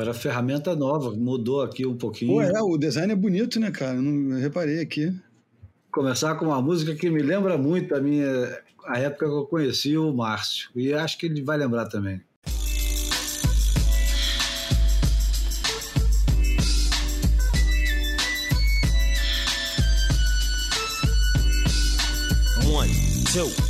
Agora a ferramenta nova, mudou aqui um pouquinho. Pô, é, o design é bonito, né, cara? Não reparei aqui. Começar com uma música que me lembra muito a minha a época que eu conheci o Márcio. E acho que ele vai lembrar também. One, two.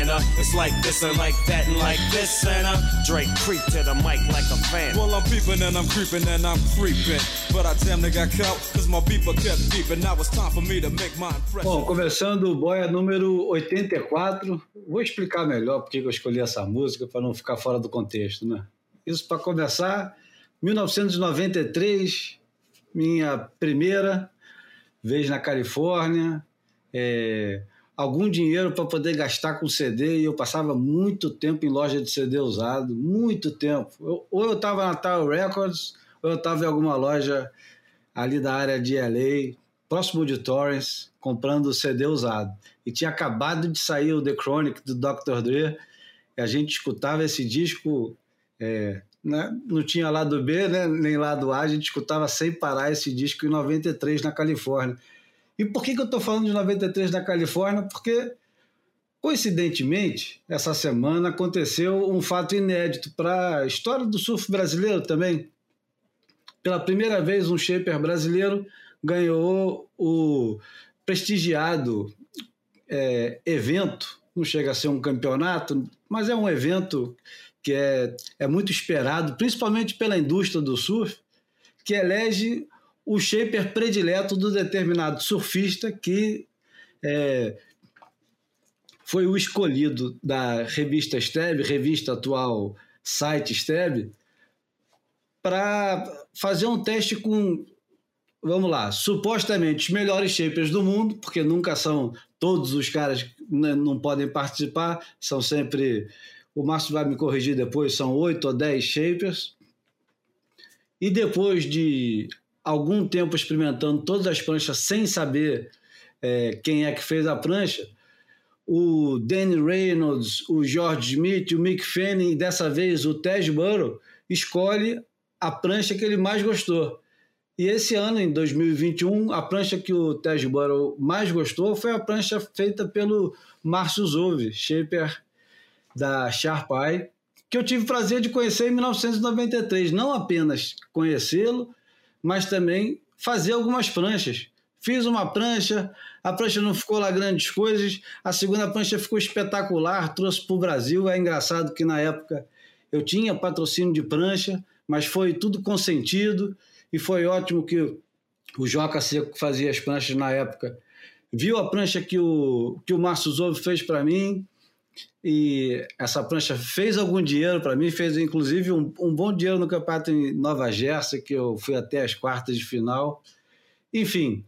Santa. It's like this and like that and like this, Santa. Drake creep to the mic like a fan. Well, I'm peeping and I'm creeping and I'm creeping. But I damn near got caught cause my beeper kept beeping. Now it's time for me to make my impression. Bom, começando o boia número 84. Vou explicar melhor porque eu escolhi essa música para não ficar fora do contexto, né? Isso para começar, 1993, minha primeira vez na Califórnia. É, algum dinheiro para poder gastar com CD e eu passava muito tempo em loja de CD usado, muito tempo. Eu, ou eu estava na Tower Records, ou eu estava em alguma loja ali da área de LA, próximo de Torrance, comprando CD usado. E tinha acabado de sair o The Chronic do Dr. Dre, e a gente escutava esse disco, é, né? não tinha lado B né? nem lado A, a gente escutava sem parar esse disco em 93 na Califórnia. E por que, que eu estou falando de 93 da Califórnia? Porque, coincidentemente, essa semana aconteceu um fato inédito para a história do surf brasileiro também. Pela primeira vez, um shaper brasileiro ganhou o prestigiado é, evento, não chega a ser um campeonato, mas é um evento que é, é muito esperado, principalmente pela indústria do surf, que elege o shaper predileto do determinado surfista que é, foi o escolhido da revista Steb, revista atual site Steb, para fazer um teste com, vamos lá, supostamente os melhores shapers do mundo, porque nunca são todos os caras né, não podem participar, são sempre, o Márcio vai me corrigir depois, são oito ou dez shapers. E depois de algum tempo experimentando todas as pranchas sem saber é, quem é que fez a prancha, o Danny Reynolds, o George Smith, o Mick Fanning dessa vez o Tej Burrow escolhe a prancha que ele mais gostou. E esse ano, em 2021, a prancha que o Tej Burrow mais gostou foi a prancha feita pelo Márcio Zove, shaper da Sharp Eye, que eu tive o prazer de conhecer em 1993. Não apenas conhecê-lo, mas também fazer algumas pranchas. Fiz uma prancha, a prancha não ficou lá grandes coisas, a segunda prancha ficou espetacular, trouxe para o Brasil. É engraçado que na época eu tinha patrocínio de prancha, mas foi tudo consentido e foi ótimo que o Joca Seco que fazia as pranchas na época viu a prancha que o, que o Márcio Zovo fez para mim e essa prancha fez algum dinheiro para mim, fez inclusive um, um, bom dinheiro no campeonato em Nova Jersey, que eu fui até as quartas de final. Enfim,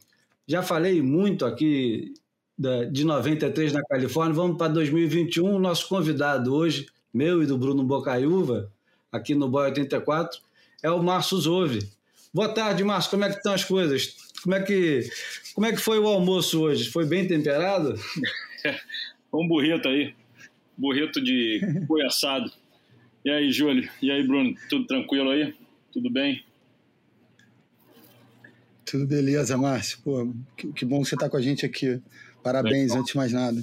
já falei muito aqui da, de 93 na Califórnia, vamos para 2021. Nosso convidado hoje, meu e do Bruno Bocaiúva, aqui no Boy 84, é o Márcio Zove. Boa tarde, Márcio, como é que estão as coisas? Como é que, como é que foi o almoço hoje? Foi bem temperado? um burrito aí burrito de boi assado. E aí, Júlio? E aí, Bruno? Tudo tranquilo aí? Tudo bem? Tudo beleza, Márcio. Pô, que, que bom que você está com a gente aqui. Parabéns, antes de mais nada.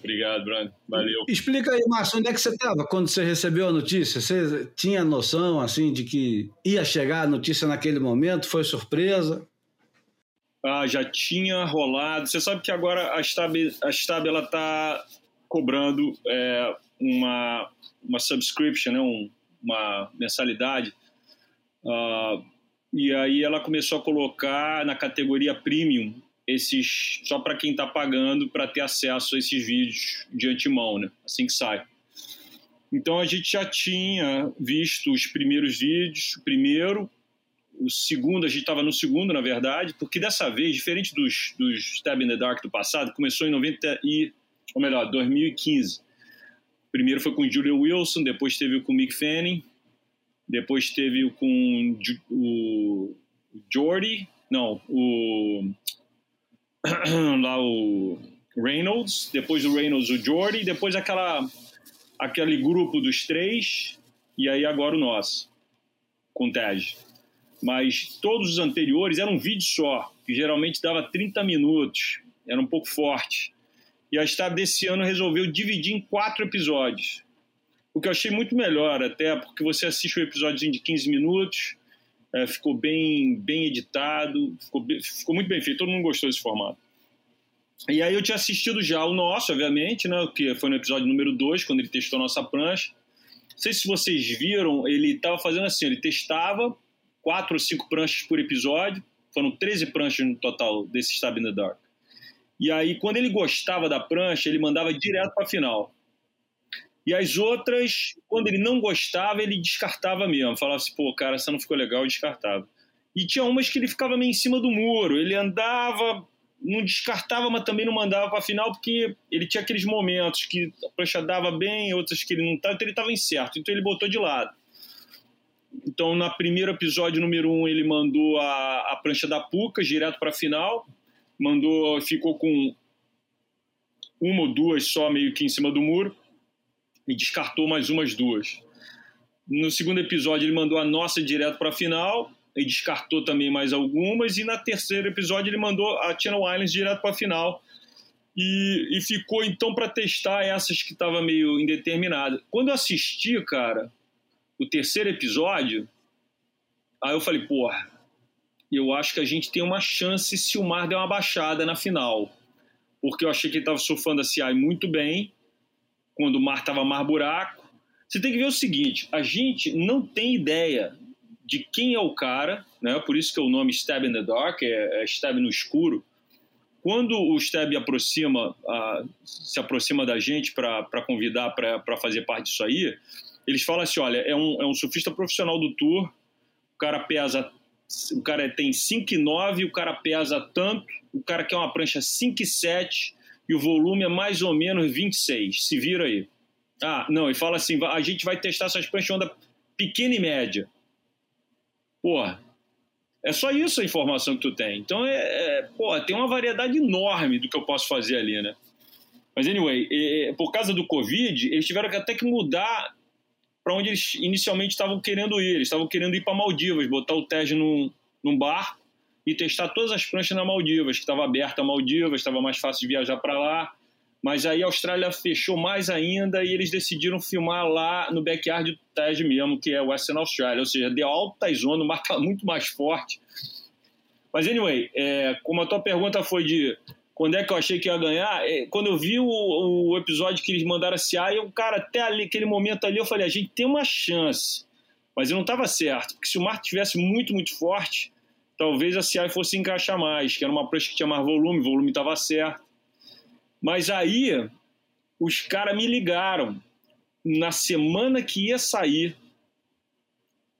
Obrigado, Bruno. Valeu. Explica aí, Márcio, onde é que você estava quando você recebeu a notícia? Você tinha noção, assim, de que ia chegar a notícia naquele momento? Foi surpresa? Ah, já tinha rolado. Você sabe que agora a Stab, a Stab ela está cobrando é, uma, uma subscription, né? Um, uma mensalidade. Uh, e aí ela começou a colocar na categoria premium esses só para quem está pagando para ter acesso a esses vídeos de antemão, né? Assim que sai. Então a gente já tinha visto os primeiros vídeos, o primeiro, o segundo, a gente estava no segundo, na verdade, porque dessa vez, diferente dos, dos Stab in the Dark do passado, começou em 90 e, ou melhor, 2015. O primeiro foi com Julia Wilson, depois teve com Mick Fanning, depois teve com o Jordy, não, o lá o Reynolds, depois o Reynolds o Jordy, depois aquela aquele grupo dos três e aí agora o nosso com o Tej. Mas todos os anteriores eram um vídeo só, que geralmente dava 30 minutos, era um pouco forte. E a Stab desse ano resolveu dividir em quatro episódios. O que eu achei muito melhor, até porque você assiste um episódio de 15 minutos, é, ficou bem, bem editado, ficou, ficou muito bem feito, todo mundo gostou desse formato. E aí eu tinha assistido já o nosso, obviamente, né, que foi no episódio número 2, quando ele testou a nossa prancha. Não sei se vocês viram, ele estava fazendo assim, ele testava quatro ou cinco pranchas por episódio, foram 13 pranchas no total desse Stab in the Dark. E aí, quando ele gostava da prancha, ele mandava direto para a final. E as outras, quando ele não gostava, ele descartava mesmo. Falava assim, pô, cara, essa não ficou legal, e descartava. E tinha umas que ele ficava meio em cima do muro. Ele andava, não descartava, mas também não mandava para a final, porque ele tinha aqueles momentos que a prancha dava bem, outras que ele não estava, então ele estava incerto. Então ele botou de lado. Então, no primeiro episódio, número um, ele mandou a, a prancha da Puca direto para a final. Mandou, ficou com uma ou duas só meio que em cima do muro e descartou mais umas duas. No segundo episódio, ele mandou a nossa direto para a final e descartou também mais algumas. E na terceiro episódio, ele mandou a Channel Islands direto para a final. E, e, ficou então para testar essas que estava meio indeterminada. Quando eu assisti, cara, o terceiro episódio, aí eu falei, porra, eu acho que a gente tem uma chance se o Mar der uma baixada na final. Porque eu achei que ele estava surfando a CI muito bem quando o mar estava mais buraco. Você tem que ver o seguinte: a gente não tem ideia de quem é o cara, né? Por isso que é o nome Stab in the Dark, é, é Stab no escuro. Quando o Stab aproxima, se aproxima da gente para convidar para fazer parte disso aí, eles falam assim: olha, é um, é um surfista profissional do tour, o cara pesa, o cara tem 5,9, o cara pesa tanto, o cara quer uma prancha 5,7 e o volume é mais ou menos 26. Se vira aí. Ah, não, e fala assim: a gente vai testar essas pranchas de onda pequena e média. Porra, é só isso a informação que tu tem. Então, é, é tem uma variedade enorme do que eu posso fazer ali, né? Mas, anyway, é, por causa do Covid, eles tiveram que até que mudar para onde eles inicialmente estavam querendo ir. Eles estavam querendo ir para Maldivas, botar o Tej num, num e testar todas as pranchas na Maldivas, que estava aberta a Maldivas, estava mais fácil de viajar para lá. Mas aí a Austrália fechou mais ainda e eles decidiram filmar lá no backyard do TED mesmo, que é Western Australia, ou seja, deu alta zona, o mar está muito mais forte. Mas, anyway, é, como a tua pergunta foi de quando é que eu achei que ia ganhar, é, quando eu vi o, o, episódio que eles mandaram a CA, eu, cara, até ali, aquele momento ali, eu falei, a gente tem uma chance. Mas eu não estava certo, porque se o mar tivesse muito, muito forte, talvez a CI fosse encaixar mais, que era uma prancha que tinha mais volume, o volume estava certo. Mas aí os caras me ligaram na semana que ia sair,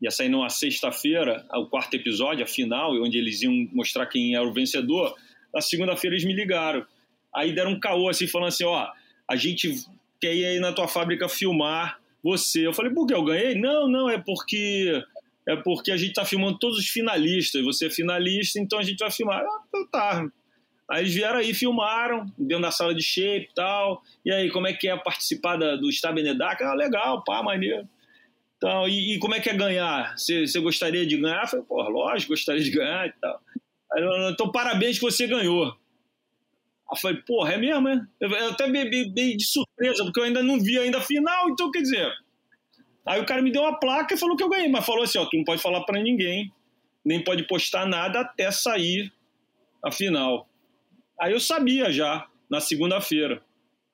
ia sair numa sexta-feira, o quarto episódio, a final, onde eles iam mostrar quem era o vencedor. Na segunda-feira eles me ligaram. Aí deram um caô assim, falando assim: ó, a gente quer ir aí na tua fábrica filmar você. Eu falei, por que eu ganhei? Não, não, é porque é porque a gente está filmando todos os finalistas. Você é finalista, então a gente vai filmar. Ah, então tá. Aí eles vieram aí, filmaram, dentro da sala de shape e tal. E aí, como é que é participar da, do Star Benedac? Ah, legal, pá, maneiro. Então, e, e como é que é ganhar? Você gostaria de ganhar? Eu falei, pô, lógico, gostaria de ganhar e tal. Então, parabéns que você ganhou. eu falei, porra, é mesmo, é? Eu, até bebi de surpresa, porque eu ainda não vi ainda a final, então quer dizer. Aí o cara me deu uma placa e falou que eu ganhei, mas falou assim: ó, tu não pode falar para ninguém, nem pode postar nada até sair a final. Aí eu sabia já, na segunda-feira,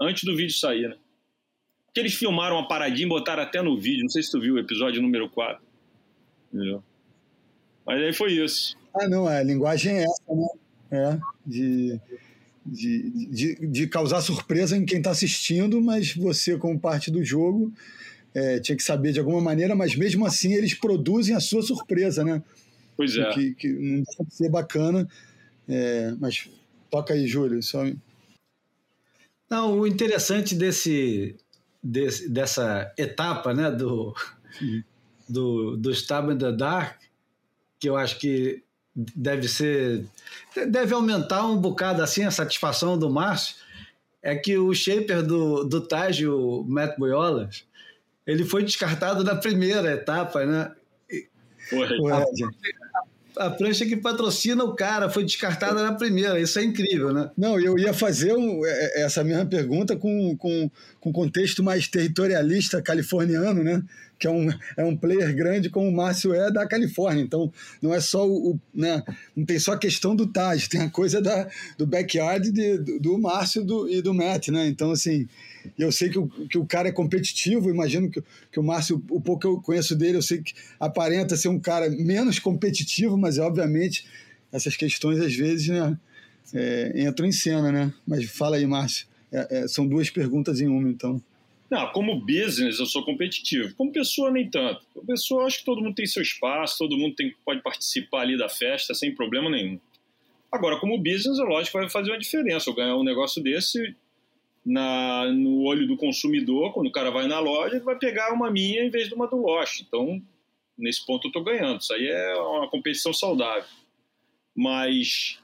antes do vídeo sair, né? Eles filmaram uma paradinha e botaram até no vídeo, não sei se tu viu o episódio número 4. Entendeu? Mas aí foi isso. Ah, não, a linguagem é essa, né? É, de de, de, de causar surpresa em quem está assistindo, mas você, como parte do jogo, é, tinha que saber de alguma maneira, mas mesmo assim eles produzem a sua surpresa, né? Pois é. Que, que não deve ser bacana. É, mas toca aí, Júlio. Só... Não, o interessante desse, desse, dessa etapa né, do, do, do Stab in the Dark, que eu acho que deve ser. Deve aumentar um bocado assim a satisfação do Márcio. É que o shaper do, do Taj, o Matt Boyolas, ele foi descartado na primeira etapa, né? Porra, a prancha que patrocina o cara foi descartada na primeira. Isso é incrível, né? Não, eu ia fazer um, é, é, essa mesma pergunta com, com, com contexto mais territorialista californiano, né? Que é um, é um player grande como o Márcio é da Califórnia. Então, não é só o. né? Não tem só a questão do Taj, tem a coisa da, do backyard de, do, do Márcio do, e do Matt, né? Então, assim. Eu sei que o, que o cara é competitivo, imagino que, que o Márcio, o pouco que eu conheço dele, eu sei que aparenta ser um cara menos competitivo, mas obviamente essas questões às vezes né, é, entram em cena, né? Mas fala aí, Márcio. É, é, são duas perguntas em uma, então. Não, como business eu sou competitivo. Como pessoa, nem tanto. Como pessoa, acho que todo mundo tem seu espaço, todo mundo tem, pode participar ali da festa sem problema nenhum. Agora, como business, é lógico vai fazer uma diferença. Eu ganhar um negócio desse na, no olho do consumidor, quando o cara vai na loja, ele vai pegar uma minha em vez de uma do Lost. Então, nesse ponto eu estou ganhando. Isso aí é uma competição saudável. Mas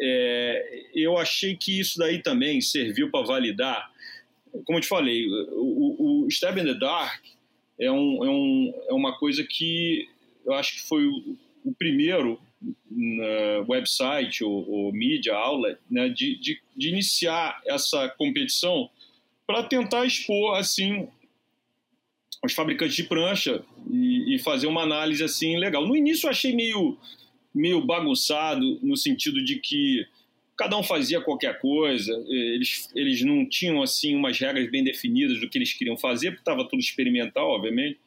é, eu achei que isso daí também serviu para validar. Como eu te falei, o, o Stab in the Dark é, um, é, um, é uma coisa que eu acho que foi o, o primeiro website ou, ou mídia outlet né, de, de, de iniciar essa competição para tentar expor assim os fabricantes de prancha e, e, fazer uma análise assim legal. No início eu achei meio meio bagunçado no sentido de que cada um fazia qualquer coisa, eles, eles não tinham assim umas regras bem definidas do que eles queriam fazer, porque estava tudo experimental, obviamente.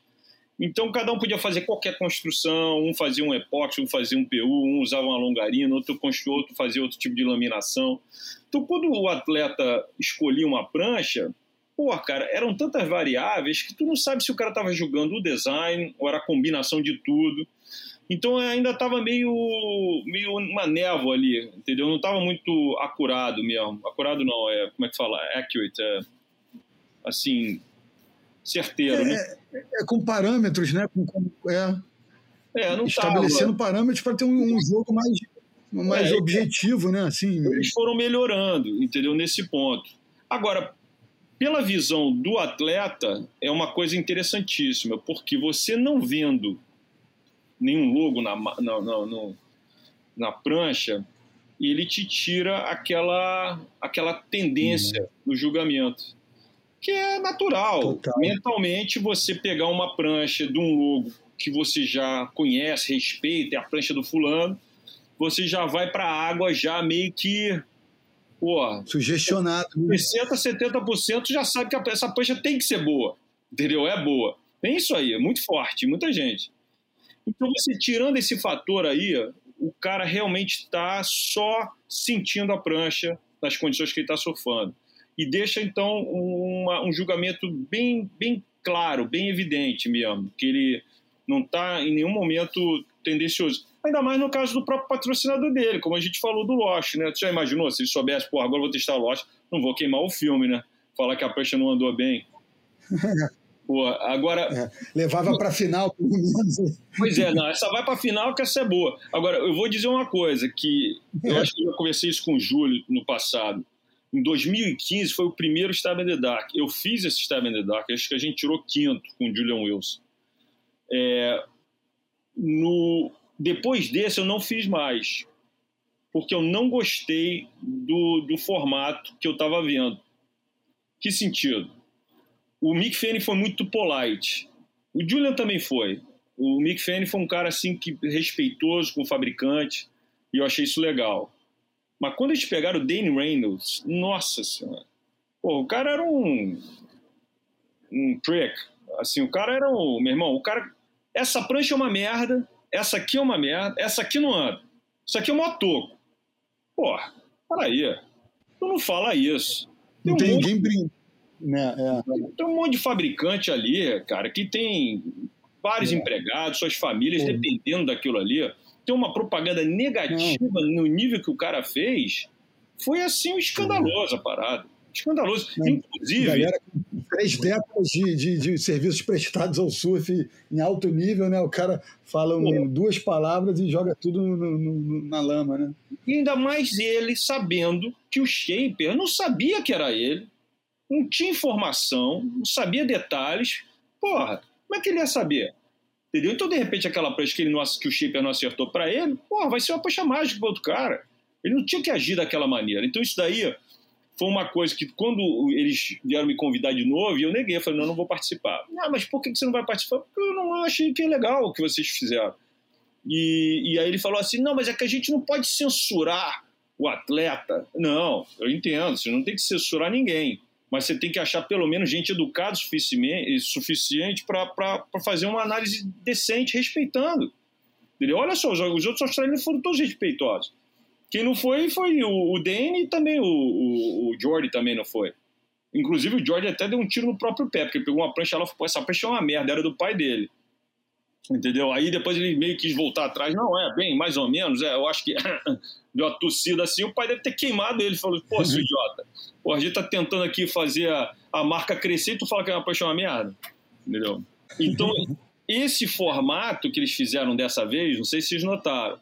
Então, cada um podia fazer qualquer construção, um fazia um epóxi, um fazia um PU, um usava uma longarina, outro construiu, outro fazia outro tipo de laminação. Então, quando o atleta escolhia uma prancha, pô, cara, eram tantas variáveis que tu não sabe se o cara estava julgando o design ou era a combinação de tudo. Então, ainda estava meio, meio uma névoa ali, entendeu? Não estava muito acurado mesmo. Acurado não, é, como é que fala? Accurate, é, assim, certeiro, é, né? É, é, com parâmetros, né? Com, com, é, é, não estabelecendo tava. parâmetros para ter um, um, jogo mais, mais é, objetivo, né? Assim, eles foram melhorando, entendeu? Nesse ponto. Agora, pela visão do atleta, é uma coisa interessantíssima, porque você não vendo nenhum logo na, na, na, na prancha, ele te tira aquela, aquela tendência uhum. no julgamento que é natural. Total. Mentalmente, você pegar uma prancha de um logo que você já conhece, respeita, é a prancha do fulano, você já vai para a água já meio que pô, sugestionado. 60, 70% já sabe que essa prancha tem que ser boa. Entendeu? É boa. Tem isso aí, é muito forte, muita gente. Então, você tirando esse fator aí, o cara realmente está só sentindo a prancha nas condições que ele está surfando e deixa então uma, um julgamento bem, bem claro, bem evidente mesmo, que ele não está em nenhum momento tendencioso. Ainda mais no caso do próprio patrocinador dele, como a gente falou do Lost, né? Você já imaginou se ele soubesse, pô, agora vou testar o Lost, não vou queimar o filme, né? Falar que a prancha não andou bem. Pô, agora. É, levava para final, pelo menos. Pois é, não, essa vai para final que essa é boa. Agora, eu vou dizer uma coisa, que eu acho que eu já conversei isso com o Júlio no passado. Em 2015 foi o primeiro Stab in the Dark. Eu fiz esse Stab in the Dark, acho que a gente tirou quinto com o Julian Wilson. É, no, depois desse eu não fiz mais. porque eu não gostei do, do formato que eu estava vendo. Que sentido? O Mick Fanning foi muito polite. O Julian também foi. O Mick Fanning foi um cara assim que respeitoso com o fabricante e eu achei isso legal. Mas quando eles pegaram o Dane Reynolds, nossa senhora, pô, o cara era um um prick. Assim, o cara era um, meu irmão, o cara, essa prancha é uma merda, essa aqui é uma merda, essa aqui não anda. Isso aqui é um motoco. Porra, peraí. Tu não fala isso. Tem não um tem monte... ninguém brincando. Né? É. Tem um monte de fabricante ali, cara, que tem vários é. empregados, suas famílias é. dependendo daquilo ali. Tem uma propaganda negativa no nível que o cara fez. Foi assim, escandaloso a parada. Escandaloso. Inclusive. Galera três décadas de, de, de, serviços prestados ao surf em alto nível, né? O cara fala um, duas palavras e joga tudo no, no, na lama, né? E ainda mais ele sabendo que o Shaper não sabia que era ele, não tinha informação, não sabia detalhes. Porra, como é que ele ia saber? Entendeu? Então, de repente, aquela prancha que, ele não, que o Shaper não acertou para ele, porra, vai ser uma prancha mágica para outro cara. Ele não tinha que agir daquela maneira. Então, isso daí foi uma coisa que, quando eles vieram me convidar de novo, eu neguei. Eu falei, não, não vou participar. Ah, mas por que você não vai participar? Porque eu não achei que é legal o que vocês fizeram. E, e aí ele falou assim, não, mas é que a gente não pode censurar o atleta. Não, eu entendo, você não tem que censurar ninguém. Mas você tem que achar pelo menos gente educada suficiente, suficiente para fazer uma análise decente, respeitando. Entendeu? Olha só, os outros australianos foram todos respeitosos. Quem não foi foi o, o e também o, o, o Jordi também não foi. Inclusive o Jordi até deu um tiro no próprio pé, porque pegou uma prancha lá e falou, essa prancha é uma merda, era do pai dele. Entendeu? Aí depois ele meio quis voltar atrás. Não, é, bem, mais ou menos, é, eu acho que deu uma tossida assim, o pai deve ter queimado ele. Falou, pô, seu idiota, pô, a gente tá tentando aqui fazer a, a marca crescer e tu fala que é uma prancha é uma merda. Entendeu? Então, esse formato que eles fizeram dessa vez, não sei se vocês notaram,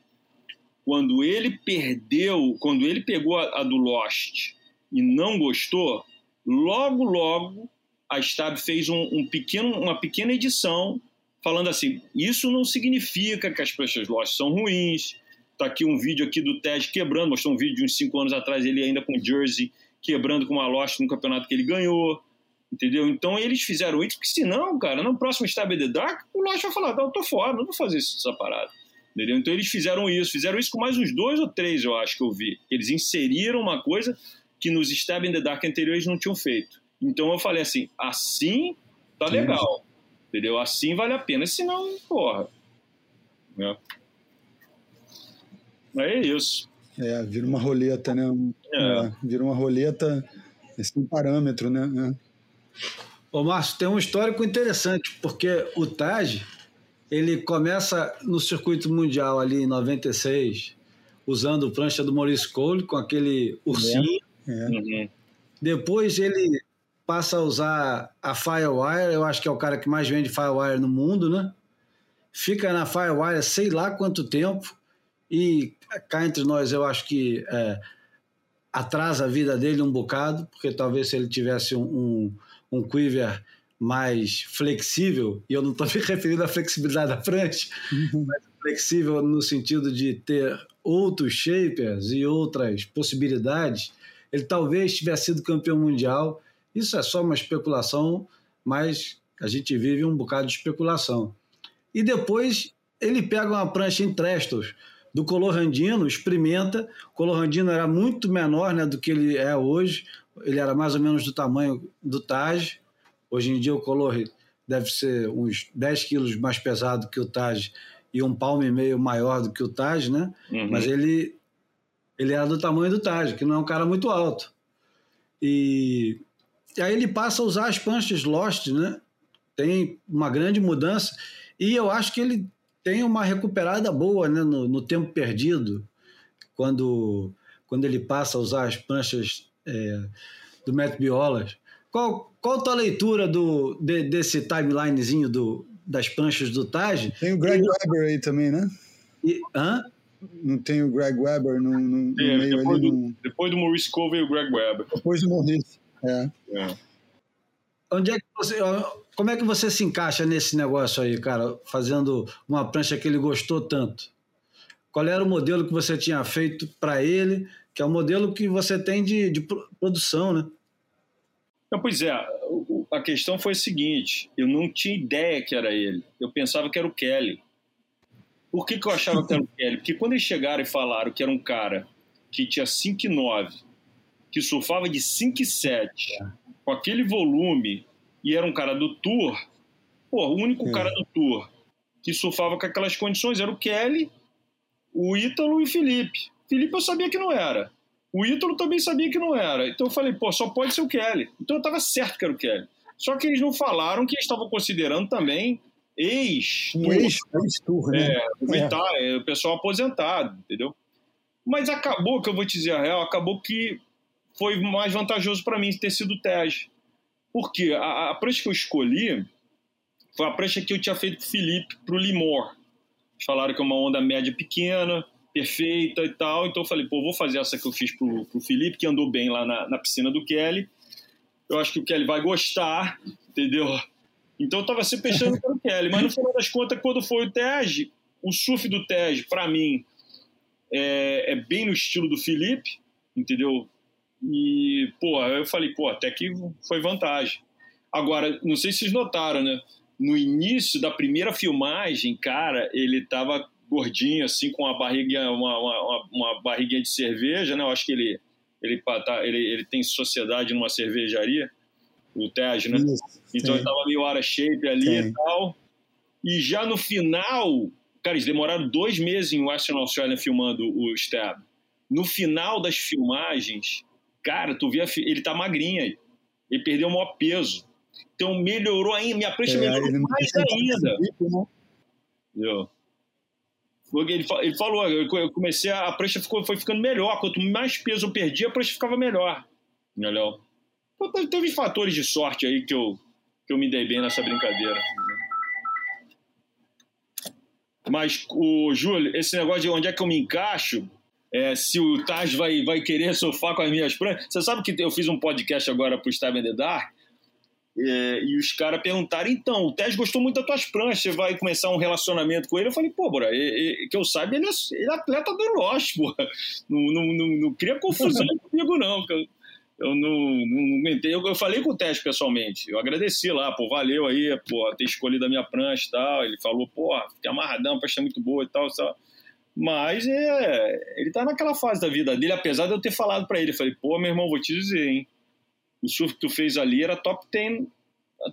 quando ele perdeu, quando ele pegou a, a do Lost e não gostou, logo, logo a Stab fez um, um, pequeno, uma pequena edição falando assim: isso não significa que as pranchas Lost são ruins. Tá aqui um vídeo aqui do Ted quebrando, mostrou um vídeo de uns 5 anos atrás, ele ainda com Jersey quebrando com uma Lost no campeonato que ele ganhou. Entendeu? Então eles fizeram isso, porque senão, cara, no próximo Stab the Dark, o Lost vai falar: não, eu tô fora, não vou fazer isso, essa parada. Entendeu? Então eles fizeram isso, fizeram isso com mais uns dois ou três, eu acho que eu vi. Eles inseriram uma coisa que nos Stab in the Dark anteriores não tinham feito. Então eu falei assim, assim tá legal, entendeu? Assim vale a pena, senão, porra. É, é isso. É, vira uma roleta, né? É. É, vira uma roleta, esse é um parâmetro, né? É. Ô, Márcio, tem um histórico interessante, porque o Taj ele começa no circuito mundial ali em 96, usando prancha do Maurice Cole com aquele ursinho. É, é. Uhum. Depois ele passa a usar a Firewire, eu acho que é o cara que mais vende Firewire no mundo, né? Fica na Firewire sei lá quanto tempo e cá entre nós eu acho que é, atrasa a vida dele um bocado, porque talvez se ele tivesse um, um, um quiver mais flexível, e eu não estou me referindo à flexibilidade da prancha, uhum. mas flexível no sentido de ter outros shapers e outras possibilidades, ele talvez tivesse sido campeão mundial. Isso é só uma especulação, mas a gente vive um bocado de especulação. E depois ele pega uma prancha em Trestos do Colorandino, experimenta. O Colorandino era muito menor né, do que ele é hoje, ele era mais ou menos do tamanho do Taj, Hoje em dia o Color deve ser uns 10 quilos mais pesado que o Taj e um palmo e meio maior do que o Taj, né? Uhum. Mas ele, ele era do tamanho do Taj, que não é um cara muito alto. E, aí ele passa a usar as panchas Lost, né? Tem uma grande mudança e eu acho que ele tem uma recuperada boa né? no, no tempo perdido, quando, quando ele passa a usar as pranchas é, do Matt Biolas. Qual, qual a tua leitura do, de, desse timelinezinho do, das pranchas do Taj? Tem o Greg e, Weber aí também, né? E, hã? Não tem o Greg Weber no, no, no é, meio depois ali? Do, no... Depois do Maurice Cole veio o Greg Weber. Depois do Maurice, é. é. Onde é que você, como é que você se encaixa nesse negócio aí, cara? Fazendo uma prancha que ele gostou tanto. qual era o modelo que você tinha feito para ele, que é o modelo que você tem de, de produção, né? Não, pois é, a questão foi a seguinte: eu não tinha ideia que era ele, eu pensava que era o Kelly. Por que, que eu achava que era o Kelly? Porque quando eles chegaram e falaram que era um cara que tinha 5,9, que surfava de 5,7, com aquele volume, e era um cara do Tour, pô, o único é. cara do Tour que surfava com aquelas condições era o Kelly, o Ítalo e o Felipe. Felipe eu sabia que não era. O Ítalo também sabia que não era. Então eu falei, pô, só pode ser o Kelly. Então eu estava certo que era o Kelly. Só que eles não falaram que eles estavam considerando também ex Um ex-tour, né? É, é. o pessoal aposentado, entendeu? Mas acabou, que eu vou te dizer a real, acabou que foi mais vantajoso para mim ter sido o. Porque a, a prancha que eu escolhi foi a prancha que eu tinha feito com o Felipe para o Limor. Eles falaram que é uma onda média pequena, perfeita e tal. Então eu falei, pô, vou fazer essa que eu fiz pro, pro Felipe, que andou bem lá na, na piscina do Kelly. Eu acho que o Kelly vai gostar, entendeu? Então eu tava sempre pensando pelo Kelly. Mas no final das contas, quando foi o Tej, o surf do Tej, para mim, é, é, bem no estilo do Felipe, entendeu? E, pô, eu falei, pô, até que foi vantagem. Agora, não sei se vocês notaram, né? No início da primeira filmagem, cara, ele tava gordinho, assim, com uma barriga, uma, uma, uma barriguinha de cerveja, né? Eu acho que ele, ele, tá, ele, ele tem sociedade numa cervejaria, o Tej, né? Isso, então sim. ele tava meio out shape ali sim. e tal. E já no final, cara, eles demoraram dois meses em Western Australia filmando o Stab. No final das filmagens, cara, tu via, ele tá magrinho, ele perdeu o maior peso. Então melhorou ainda, minha prancha é, melhorou mais ainda. Né? Ele, ele falou, eu comecei a, a prancha ficou, foi ficando melhor. Quanto mais peso eu perdia, a prancha ficava melhor. Entendeu? Então, teve fatores de sorte aí que eu, que eu me dei bem nessa brincadeira. Mas, o Júlio, esse negócio de onde é que eu me encaixo, é, se o Taj vai, vai querer surfar com as minhas pranchas. Você sabe que eu fiz um podcast agora para o Star in the Dark é, e os caras perguntaram, então, o Tess gostou muito das tuas pranchas, você vai começar um relacionamento com ele? Eu falei, pô, bora, que eu saiba, ele é, ele é atleta do Lost, pô. Não, não, não, não cria confusão comigo, não. Eu, eu não, não, eu, eu, falei com o Tess pessoalmente, eu agradeci lá, pô, valeu aí, pô, ter escolhido a minha prancha e tal. Ele falou, pô, fiquei amarradão, a prancha é muito boa e tal, tal. Mas é, ele tá naquela fase da vida dele, apesar de eu ter falado para ele, falei, pô, meu irmão, vou te dizer, hein o surf que tu fez ali era top 10,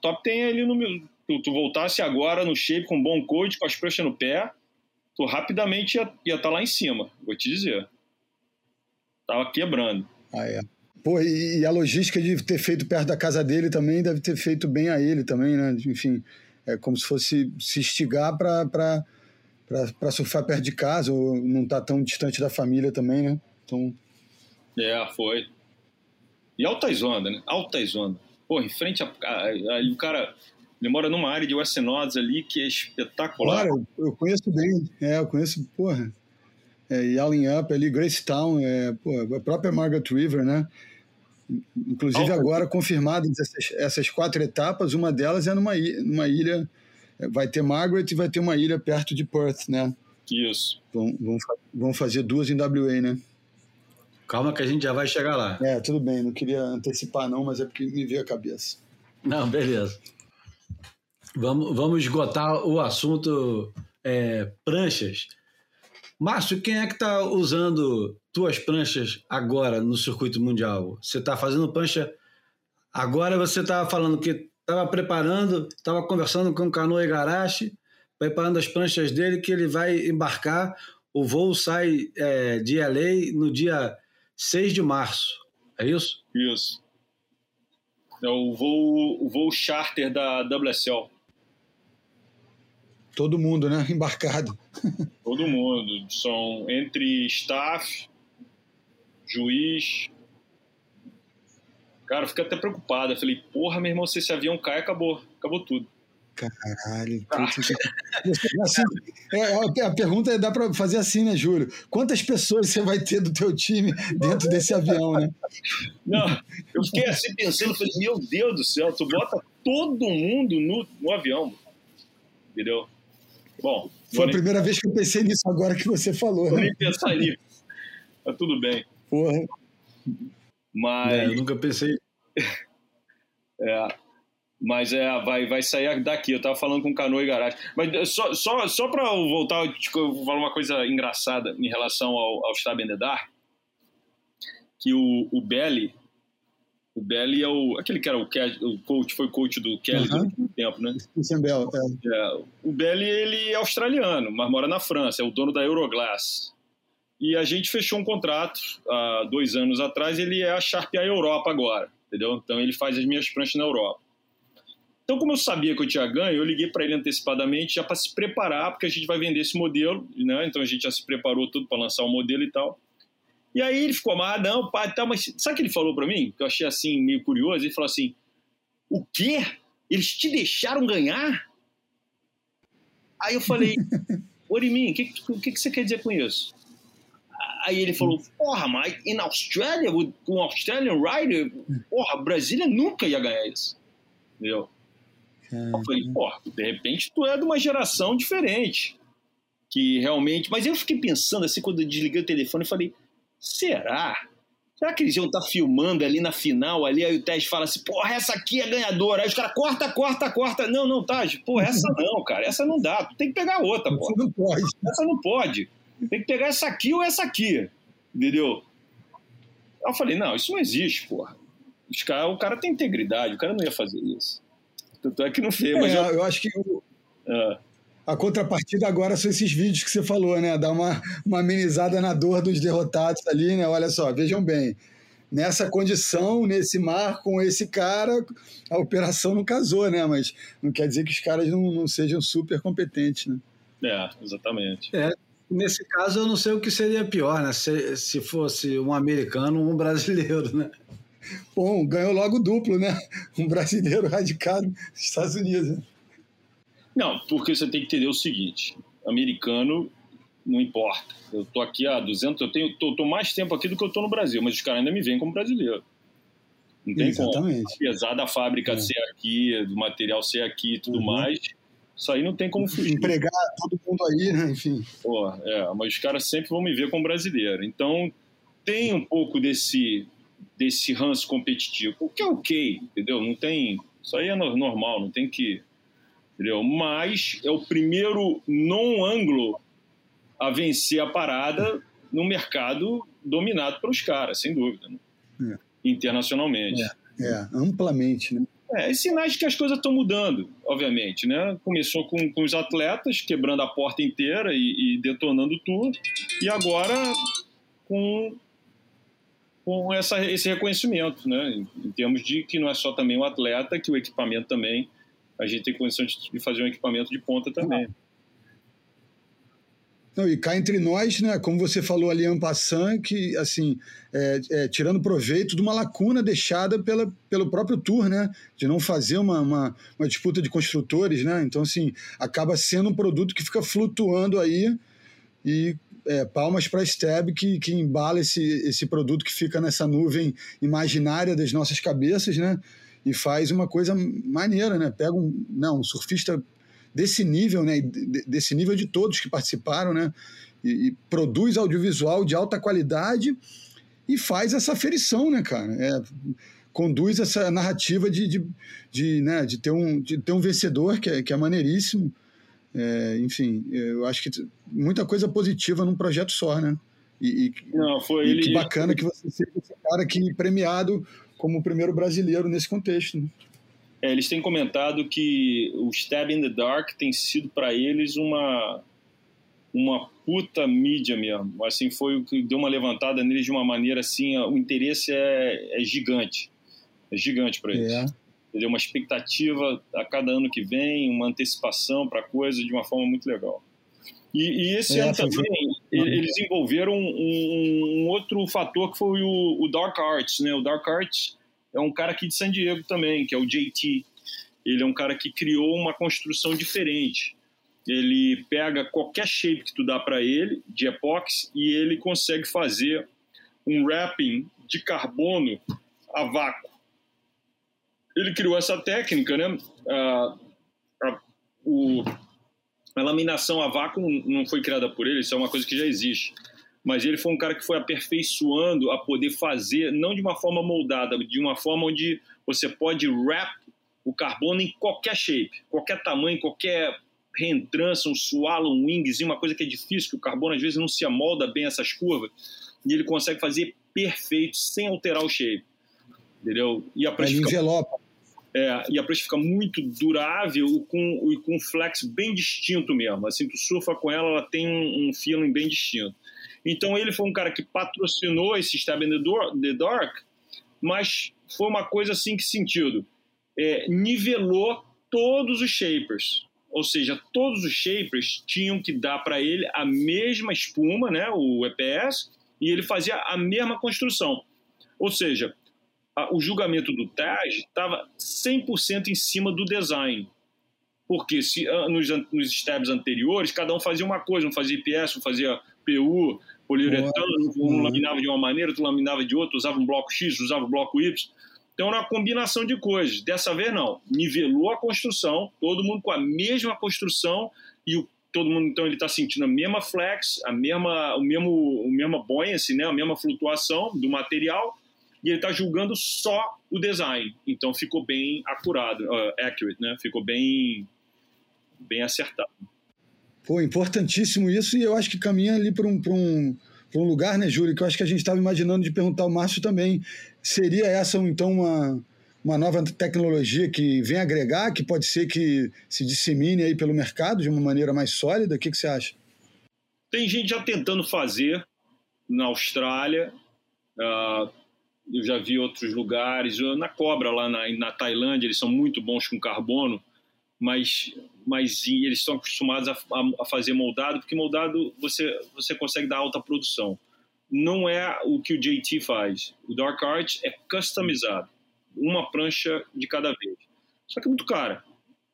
top 10 ali no tu, tu voltasse agora no shape com um bom coach, com as pranchas no pé, tu rapidamente ia estar tá lá em cima, vou te dizer. Tava quebrando. Ah, é. Pô, e, e, a logística de ter feito perto da casa dele também deve ter feito bem a ele também, né? Enfim, é como se fosse se instigar para surfar perto de casa, ou não tá tão distante da família também, né? Então... É, foi. E altas ondas, né? Altas ondas. Pô, em frente a. Ali o cara. Ele mora numa área de Westenods ali que é espetacular. Claro, eu conheço bem. É, eu conheço, porra. É, Yelling Up ali, Gracetown, é, pô, a própria Margaret River, né? Inclusive Alta. agora confirmadas essas, essas quatro etapas, uma delas é numa, numa ilha. É, vai ter Margaret e vai ter uma ilha perto de Perth, né? Isso. Vão, vão, vão fazer duas em WA, né? Calma que a gente já vai chegar lá. É, tudo bem, não queria antecipar não, mas é porque me veio a cabeça. Não, beleza. Vamos, vamos esgotar o assunto é, pranchas. Márcio, quem é que está usando tuas pranchas agora no circuito mundial? Você está fazendo prancha. Agora você estava tá falando que estava preparando, estava conversando com o Canoa Igarashi, preparando as pranchas dele, que ele vai embarcar. O voo sai é, de LA no dia 6 de março, é isso? Isso. É o voo, o voo charter da WSL. Todo mundo, né? Embarcado. Todo mundo. São entre staff, juiz. Cara, eu fiquei até preocupado. Eu falei, porra, meu irmão, se esse avião cai, acabou. Acabou tudo. Caralho. assim, é, a pergunta é, dá para fazer assim, né, Júlio? Quantas pessoas você vai ter do teu time dentro desse avião, né? Não, eu fiquei assim pensando, falei, meu Deus do céu, tu bota todo mundo no, no avião, entendeu? Bom, Foi a primeira vez que eu pensei nisso agora que você falou. Vou Né? nem pensar nisso. Tá tudo bem. Porra. Mas. É, eu nunca pensei. É, mas é, vai, vai sair daqui. Eu tava falando com Canoa e Garagem. Mas só, só, só para eu voltar, eu te- eu vou falar uma coisa engraçada em relação ao, ao Stab Dark, que o, o Belly, o Belly é o, aquele que era o, o coach, foi coach do Kelly durante muito tempo, né? Bell, é. É, o Belli ele é australiano, mas mora na França, é o dono da Euroglass. E a gente fechou um contrato há dois anos atrás, ele é a Sharp a Europa agora, entendeu? Então ele faz as minhas pranchas na Europa. Então, como eu sabia que eu tinha ganho, eu liguei para ele antecipadamente já para se preparar, porque a gente vai vender esse modelo, né? Então a gente já se preparou tudo para lançar o modelo e tal. E aí ele ficou, ah, não, pai, tá, mas sabe o que ele falou para mim? Que eu achei assim meio curioso. Ele falou assim: o quê? Eles te deixaram ganhar? Aí eu falei, mean? O que, o que, que você quer dizer com isso? Aí ele falou, porra, mas in Australia, com um Australian Rider, porra, Brasília nunca ia ganhar isso. Entendeu? Eu falei, porra, de repente tu é de uma geração diferente. Que realmente. Mas eu fiquei pensando assim, quando eu desliguei o telefone, eu falei, será? Será que eles iam estar filmando ali na final, ali, aí o Tess fala assim, porra, essa aqui é ganhadora. Aí os caras, corta, corta, corta. Não, não, Taj, porra, essa não, cara, essa não dá. Tu tem que pegar outra, porra. Você não pode. Essa não pode. Tem que pegar essa aqui ou essa aqui. Entendeu? Eu falei, não, isso não existe, porra. Cara, o cara tem integridade, o cara não ia fazer isso. Tanto é que não fez, mas É, eu, eu acho que o- é, a contrapartida agora são esses vídeos que você falou, né? Dar uma, uma amenizada na dor dos derrotados ali, né? Olha só, vejam bem. Nessa condição, nesse mar, com esse cara, a operação não casou, né? Mas não quer dizer que os caras não, não sejam super competentes, né? é, exatamente. Nesse caso, eu não sei o que seria pior, né? Se, se fosse um americano ou um brasileiro, né? Bom, ganhou logo duplo, né? Um brasileiro radicado nos Estados Unidos. né? Não, porque você tem que entender o seguinte: americano não importa. Eu tô aqui há 200, eu tenho, tô, tô mais tempo aqui do que eu tô no Brasil, mas os caras ainda me veem como brasileiro. Não tem como. Exatamente. Apesar da fábrica É. ser aqui, do material ser aqui e tudo Uhum. mais, isso aí não tem como fugir. Empregar todo mundo aí, né? Enfim. Pô, é, mas os caras sempre vão me ver como brasileiro. Então tem um pouco desse desse ranço competitivo, o que é ok, entendeu? Não tem, isso aí é no- normal, não tem que, entendeu? Mas é o primeiro não anglo a vencer a parada no mercado dominado pelos caras, sem dúvida, né? internacionalmente. É, amplamente, né? É, sinais de que as coisas estão mudando, obviamente, né? Começou com, com os atletas quebrando a porta inteira e, e detonando tudo, e agora com, com essa, esse reconhecimento, né? Em, em termos de que não é só também o atleta, que o equipamento também, a gente tem condição de, de fazer um equipamento de ponta também. Não, e cá entre nós, né, como você falou ali, Ampassan, que, assim, é, é, tirando proveito de uma lacuna deixada pela, pelo próprio Tour, né, de não fazer uma, uma, uma disputa de construtores, né, então, assim, acaba sendo um produto que fica flutuando aí e é, palmas para a Stab que, que embala esse, esse produto que fica nessa nuvem imaginária das nossas cabeças, né, e faz uma coisa maneira, né, pega um, não, um surfista desse nível, né, de- desse nível de todos que participaram, né, e, e produz audiovisual de alta qualidade e faz essa aferição, né, cara, é, conduz essa narrativa de, de, de, né, de, ter, um, de ter um vencedor que é, que é maneiríssimo, É, enfim, eu acho que muita coisa positiva num projeto só, né, e, e- Não, foi e ele. que bacana que você seja esse cara aqui premiado como o primeiro brasileiro nesse contexto, né? É, eles têm comentado que o Stab in the Dark tem sido para eles uma uma puta mídia mesmo. Assim, foi o que deu uma levantada neles de uma maneira assim, o interesse é, é gigante. É gigante para eles. É. Entendeu? Uma expectativa a cada ano que vem, uma antecipação para a coisa de uma forma muito legal. E, e esse É, ano foi- também, e- eles envolveram um, um outro fator que foi o, o Dark Arts. Né? O Dark Arts é um cara aqui de San Diego também, que é o JT. Ele é um cara que criou uma construção diferente. Ele pega qualquer shape que tu dá para ele, de epóxi, e ele consegue fazer um wrapping de carbono a vácuo. Ele criou essa técnica, né? Ah, ah, o, A laminação a vácuo não foi criada por ele, isso é uma coisa que já existe. Mas ele foi um cara que foi aperfeiçoando a poder fazer, não de uma forma moldada, de uma forma onde você pode wrap o carbono em qualquer shape, qualquer tamanho, qualquer reentrância, um swallow, um wingzinho, uma coisa que é difícil, que o carbono às vezes não se amolda bem essas curvas, e ele consegue fazer perfeito, sem alterar o shape. Entendeu? E a prancha fica, é, e a prancha fica muito durável e com, e com um flex bem distinto mesmo. Assim, tu surfa com ela, ela tem um, um feeling bem distinto. Então ele foi um cara que patrocinou esse Stab in the, Dark, mas foi uma coisa assim que sentido. É, nivelou todos os shapers. Ou seja, todos os shapers tinham que dar para ele a mesma espuma, né, o EPS, e ele fazia a mesma construção. Ou seja, a- o julgamento do Taj estava 100% em cima do design. Porque se nos, nos stabs anteriores, cada um fazia uma coisa, um fazia IPS, um fazia PU, poliuretano, um Uhum. laminava de uma maneira, outro laminava de outra, usava um bloco X, usava um bloco Y. Então era uma combinação de coisas. Dessa vez não, nivelou a construção, todo mundo com a mesma construção e o, todo mundo então ele está sentindo a mesma flex, a mesma, o mesmo, o mesma buoyancy, né, a mesma flutuação do material e ele está julgando só o design. Então ficou bem acurado, uh, accurate, né? Ficou bem, bem acertado. Pô, importantíssimo isso, e eu acho que caminha ali para um, um, um lugar, né, Júlio, que eu acho que a gente estava imaginando de perguntar ao Márcio também. Seria essa, então, uma, uma nova tecnologia que vem agregar, que pode ser que se dissemine aí pelo mercado de uma maneira mais sólida? O que, que você acha? Tem gente já tentando fazer na Austrália. ah, eu já vi outros lugares. Na Cobra, lá na, na Tailândia, eles são muito bons com carbono, mas, e eles estão acostumados a, a- a fazer moldado, porque moldado você, você consegue dar alta produção. Não é o que o JT faz. O Dark Art é customizado. Uma prancha de cada vez. Só que é muito cara.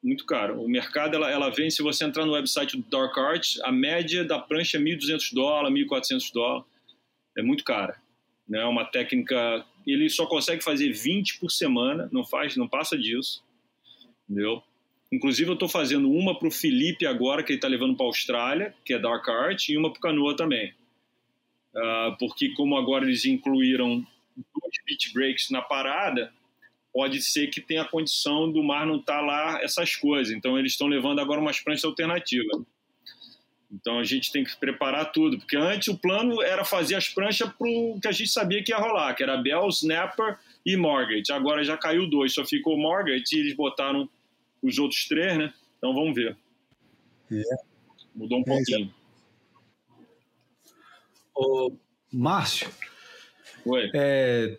Muito caro. O mercado, ela, ela vem, se você entrar no website do Dark Art, a média da prancha é 1.200 dólares, 1.400 dólares. É muito cara. Né? É uma técnica... Ele só consegue fazer 20 por semana, não faz, não passa disso. Entendeu? Inclusive, eu estou fazendo uma para o Felipe agora, que ele está levando para a Austrália, que é Dark Art, e uma para Canoa também. Ah, porque como agora eles incluíram dois beat breaks na parada, pode ser que tenha a condição do mar não estar lá essas coisas. Então eles estão levando agora umas pranchas alternativas. Então a gente tem que preparar tudo, porque antes o plano era fazer as pranchas para o que a gente sabia que ia rolar, que era Bell, Snapper e Margaret. Agora já caiu dois, só ficou Margaret e eles botaram os outros três, né? Então vamos ver. Mudou um É, é- pouquinho. Ô, Márcio, Oi. é,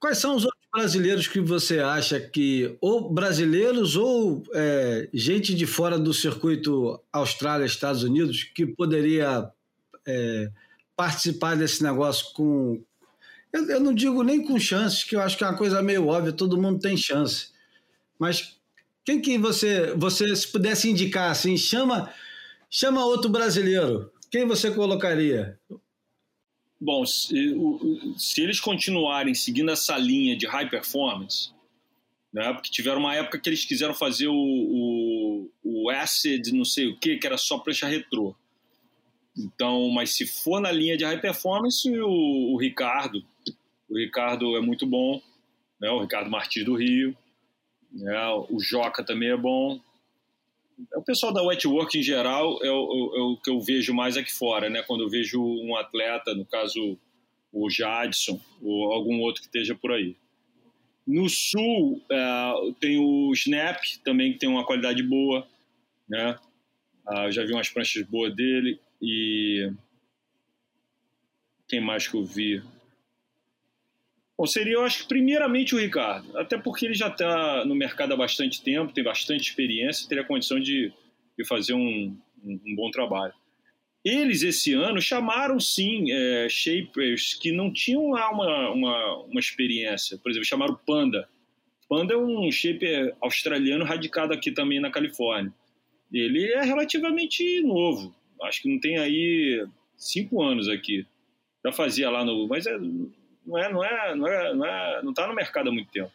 quais são os outros brasileiros que você acha que, ou brasileiros ou é, gente de fora do circuito Austrália, Estados Unidos, que poderia é, participar desse negócio com. Eu, eu não digo nem com chances, que eu acho que é uma coisa meio óbvia, todo mundo tem chance. Mas quem que você, você se pudesse indicar assim, chama, chama outro brasileiro, quem você colocaria? Bom, se, se eles continuarem seguindo essa linha de high performance, né, porque tiveram uma época que eles quiseram fazer o, o, o Acid, não sei o que, que era só prancha retrô. Então, mas se for na linha de high performance, o, o Ricardo, o Ricardo é muito bom, né, o Ricardo Martins do Rio, né, o Joca também é bom. O pessoal da Wetwork em geral é o, é o que eu vejo mais aqui fora, né? Quando eu vejo um atleta, no caso o Jadson, ou algum outro que esteja por aí. No sul é, tem o Snap também que tem uma qualidade boa, né? Ah, eu já vi umas pranchas boas dele e quem mais que eu vi? Bom, seria, eu acho que primeiramente o Ricardo, até porque ele já está no mercado há bastante tempo, tem bastante experiência, teria condição de, de fazer um, um, um bom trabalho. Eles, esse ano, chamaram sim é, shapers que não tinham lá uma, uma, uma experiência. Por exemplo, chamaram Panda. Panda é um shaper australiano radicado aqui também na Califórnia. Ele é relativamente novo, acho que não tem aí cinco anos aqui. Já fazia lá no. Mas é, não é, não é, não é, não é, não está no mercado há muito tempo.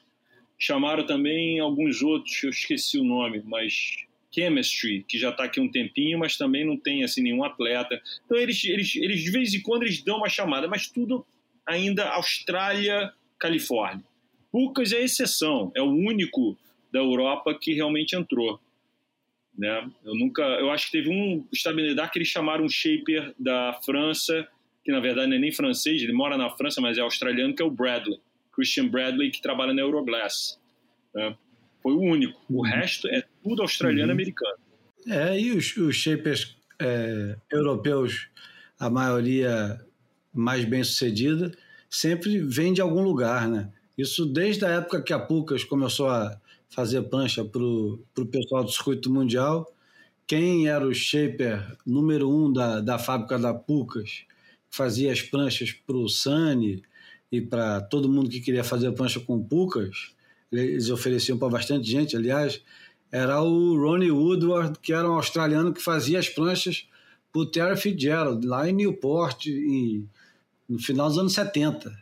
Chamaram também alguns outros, eu esqueci o nome, mas Chemistry, que já está aqui um tempinho, mas também não tem assim nenhum atleta. Então eles, eles, eles de vez em quando eles dão uma chamada, mas tudo ainda Austrália, Califórnia. Pucas é exceção, é o único da Europa que realmente entrou. Né? Eu nunca, eu acho que teve um estabilidade que eles chamaram um shaper da França, que na verdade não é nem francês, ele mora na França, mas é australiano, que é o Bradley, Christian Bradley, que trabalha na Euroglass. Né? Foi o único. O uhum. resto é tudo australiano-americano. Uhum. É, e os, os shapers é, europeus, a maioria mais bem sucedida, sempre vem de algum lugar, né? Isso desde a época que a Pucas começou a fazer prancha para o pessoal do circuito mundial. Quem era o shaper número um da, da fábrica da Pucas, fazia as pranchas para o Sunny e para todo mundo que queria fazer prancha com Pucas, eles ofereciam para bastante gente, aliás, era o Ronnie Woodward, que era um australiano que fazia as pranchas para o Terry Fitzgerald, lá em Newport, em, no final dos anos 70.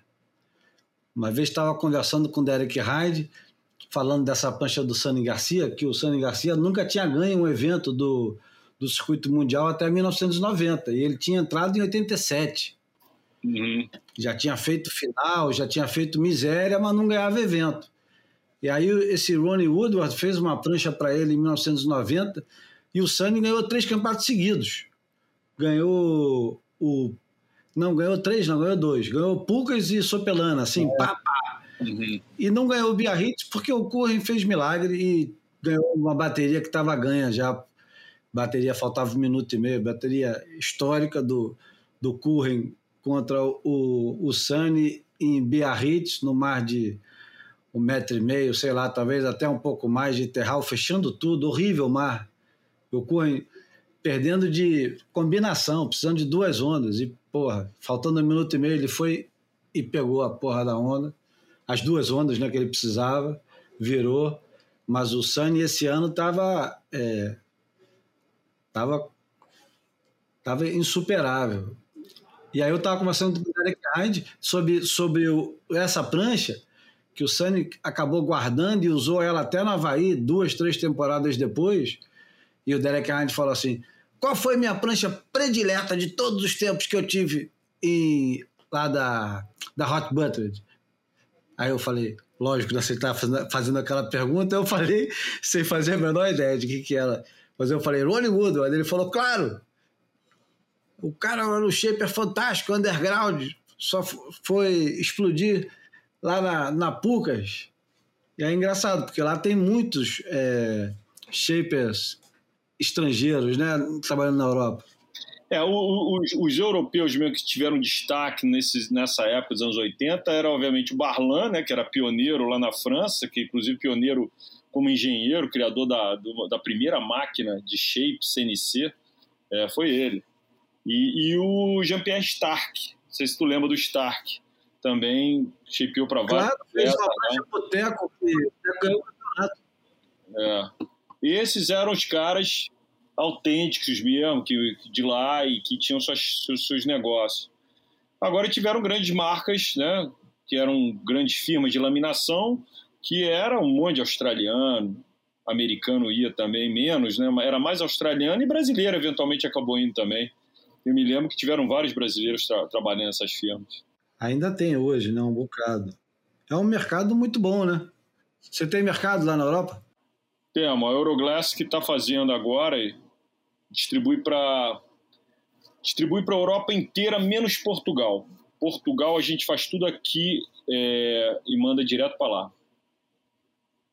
Uma vez estava conversando com o Derek Hyde, falando dessa prancha do Sani Garcia, que o Sani Garcia nunca tinha ganho um evento do, do circuito mundial até 1990, e ele tinha entrado em 87. Uhum. Já tinha feito final, já tinha feito miséria, mas não ganhava evento. E aí esse Ronnie Woodward fez uma prancha para ele em 1990 e o Sunny ganhou três campeonatos seguidos. Ganhou o. Não, ganhou três, não, ganhou dois. Ganhou Pucas e Sopelana, assim, é. pá, pá. Uhum. E não ganhou o Biarritz porque o Curren fez milagre e ganhou uma bateria que estava ganha já. Bateria faltava um minuto e meio, bateria histórica do, do Curren contra o, o Sunny em Biarritz, no mar de um metro e meio, sei lá, talvez até um pouco mais de terral, fechando tudo, horrível mar. O Curren perdendo de combinação, precisando de duas ondas. E, porra, faltando um minuto e meio, ele foi e pegou a porra da onda. As duas ondas né, que ele precisava, virou. Mas o Sunny esse ano estava. É, tava, tava insuperável. E aí eu estava conversando com o Derek Hind sobre, sobre o, essa prancha que o Sunny acabou guardando e usou ela até no Havaí, duas, três temporadas depois. E o Derek Hind falou assim: qual foi minha prancha predileta de todos os tempos que eu tive em, lá da, da Hot Buttered? Aí eu falei, lógico, né, você estava fazendo, fazendo aquela pergunta, eu falei sem fazer a menor ideia de que que era. Mas eu falei, Ronnie Woodward. Ele falou, claro, o cara era um shaper fantástico, underground, só foi explodir lá na, na Pucas. E é engraçado, porque lá tem muitos é, shapers estrangeiros, né, trabalhando na Europa. É, os, os, europeus mesmo que tiveram destaque nesse, nessa época dos anos 80 era, obviamente, o Barlan, né, que era pioneiro lá na França, que inclusive pioneiro como engenheiro, criador da, do, da primeira máquina de shape CNC, é, foi ele. E, e o Jean-Pierre Stark, não sei se tu lembra do Stark, também shapeou para vários. Claro, fez uma né? boteco que ganhou o campeonato. É. Esses eram os caras autênticos mesmo, que, de lá e que tinham suas, seus, seus negócios. Agora tiveram grandes marcas, né, que eram grandes firmas de laminação, que era um monte de australiano, americano ia também menos, né, era mais australiano e brasileiro eventualmente acabou indo também. Eu me lembro que tiveram vários brasileiros tra trabalhando nessas firmas. Ainda tem hoje, né? Um bocado. É um mercado muito bom, né? Você tem mercado lá na Europa? Temos. A Euroglass que está fazendo agora e distribui para distribui para a Europa inteira, menos Portugal. Portugal a gente faz tudo aqui é, e manda direto para lá.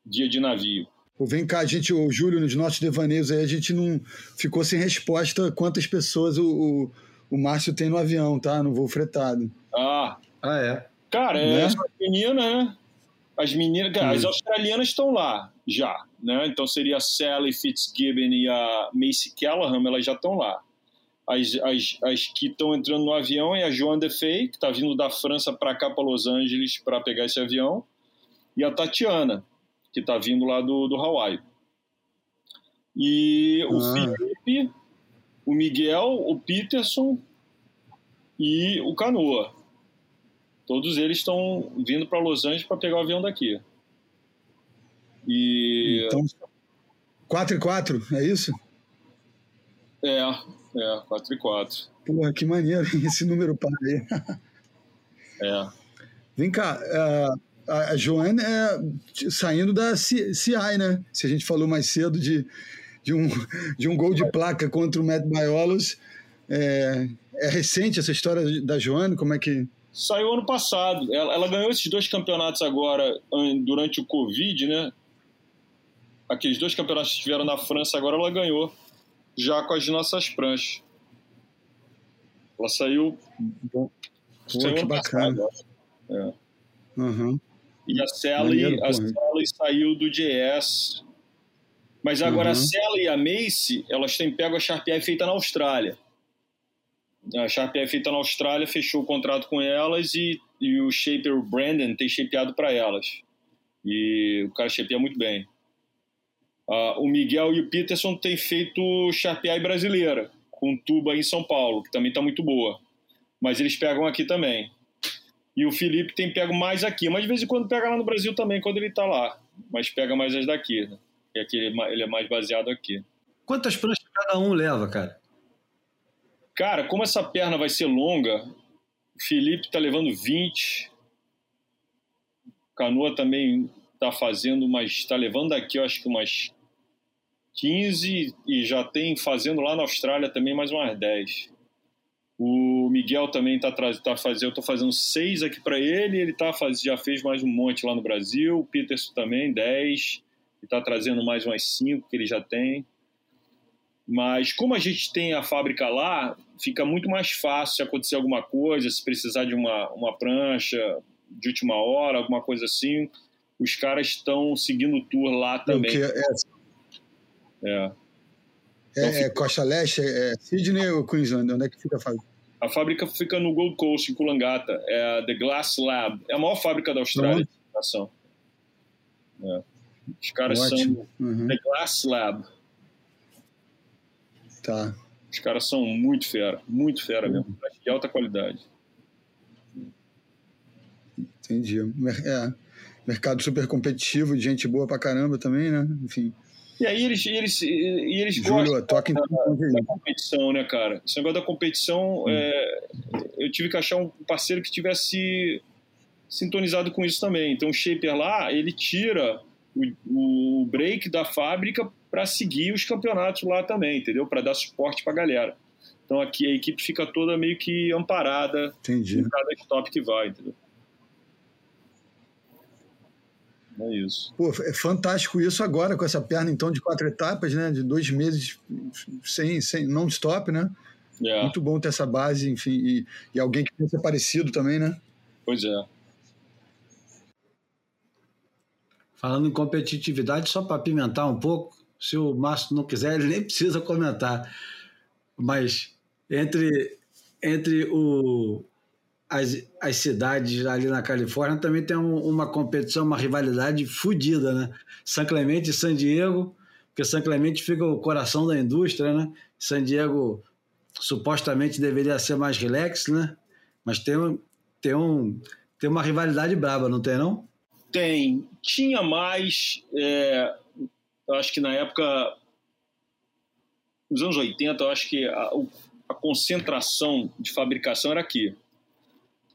Dia de navio. Vem cá, a gente, o Júlio, nos nossos devaneios aí, a gente não ficou sem resposta quantas pessoas o, o, o Márcio tem no avião, tá? No voo fretado. Ah, ah é. Cara, é né? as meninas, né? As meninas, cara, as australianas estão lá já, né? Então seria a Sally Fitzgibbon e a Macy Callahan, elas já estão lá. As, as, as que estão entrando no avião é a Joan Defey, que está vindo da França para cá, para Los Angeles, para pegar esse avião, e a Tatiana, que está vindo lá do, do Hawaii. E o ah. Felipe, o Miguel, o Peterson e o Canoa. Todos eles estão vindo para Los Angeles para pegar o avião daqui. E então, 4 e 4, é isso? É, é, 4 e 4. Porra, que maneiro esse número para aí. É. Vem cá, é, a, a Joana é saindo da CI, né? Se a gente falou mais cedo de, de, um, de um gol de placa contra o Matt Biolos, é, é recente essa história da Joana? Como é que. Saiu ano passado. Ela, ela, ganhou esses dois campeonatos agora durante o Covid, né? Aqueles dois campeonatos que tiveram na França, agora ela ganhou, já com as nossas pranchas. Ela saiu. Pô, saiu que bacana. É. Uhum. E a Sally, a Sally saiu do JS. Mas agora uhum. a Sally e a Mace, elas têm pego a Sharpie feita na Austrália. A Sharpie feita na Austrália fechou o contrato com elas e, e o shaper o Brandon tem shapeado para elas. E o cara shapeia muito bem. O Miguel e o Peterson têm feito Sharpie brasileira, com tuba em São Paulo, que também está muito boa. Mas eles pegam aqui também. E o Felipe tem pego mais aqui, mas de vez em quando pega lá no Brasil também, quando ele está lá. Mas pega mais as daqui, né? E aqui ele é mais baseado aqui. Quantas pranchas cada um leva, cara? Cara, como essa perna vai ser longa, o Felipe está levando 20. Canoa também está fazendo, mas está levando daqui, eu acho que umas 15 e já tem fazendo lá na Austrália também mais umas 10. O Miguel também está tá fazendo, eu estou fazendo seis aqui para ele, ele tá faz, já fez mais um monte lá no Brasil, o Peterson também, dez, está trazendo mais umas cinco que ele já tem. Mas como a gente tem a fábrica lá, fica muito mais fácil se acontecer alguma coisa, se precisar de uma, uma prancha de última hora, alguma coisa assim. Os caras estão seguindo o tour lá também. É, é. É, então, é Costa Leste, é Sydney ou Queensland? Onde é que fica a fábrica? A fábrica fica no Gold Coast, em Kulangata. É a The Glass Lab. É a maior fábrica da Austrália de fabricação. É. Os caras Ótimo. são uhum. The Glass Lab. Tá. Os caras são muito fera, muito fera mesmo. De alta qualidade. Entendi. É. Mercado super competitivo, de gente boa pra caramba também, né? Enfim. E aí eles, eles, e eles Júlio, gostam toca da, da, competição, né, cara? Esse negócio da competição, hum. é, eu tive que achar um parceiro que tivesse sintonizado com isso também. Então o Shaper lá, ele tira o, o break da fábrica para seguir os campeonatos lá também, entendeu? Para dar suporte para a galera. Então aqui a equipe fica toda meio que amparada Entendi. em cada stop que vai, entendeu? É isso. Pô, é fantástico isso agora com essa perna então de quatro etapas, né? De dois meses sem, sem non-stop, né? É. Muito bom ter essa base, enfim, e, e alguém que pensa parecido também, né? Pois é. Falando em competitividade, só para pimentar um pouco, se o Márcio não quiser, ele nem precisa comentar. Mas entre, entre o, as, as cidades ali na Califórnia também tem um, uma competição, uma rivalidade fodida, né? San Clemente e San Diego, porque San Clemente fica o coração da indústria, né? San Diego supostamente deveria ser mais relax, né? Mas tem, tem, um, tem uma rivalidade braba, não tem não? Tem. Tinha mais, é, eu acho que na época, nos anos 80, eu acho que a, a concentração de fabricação era aqui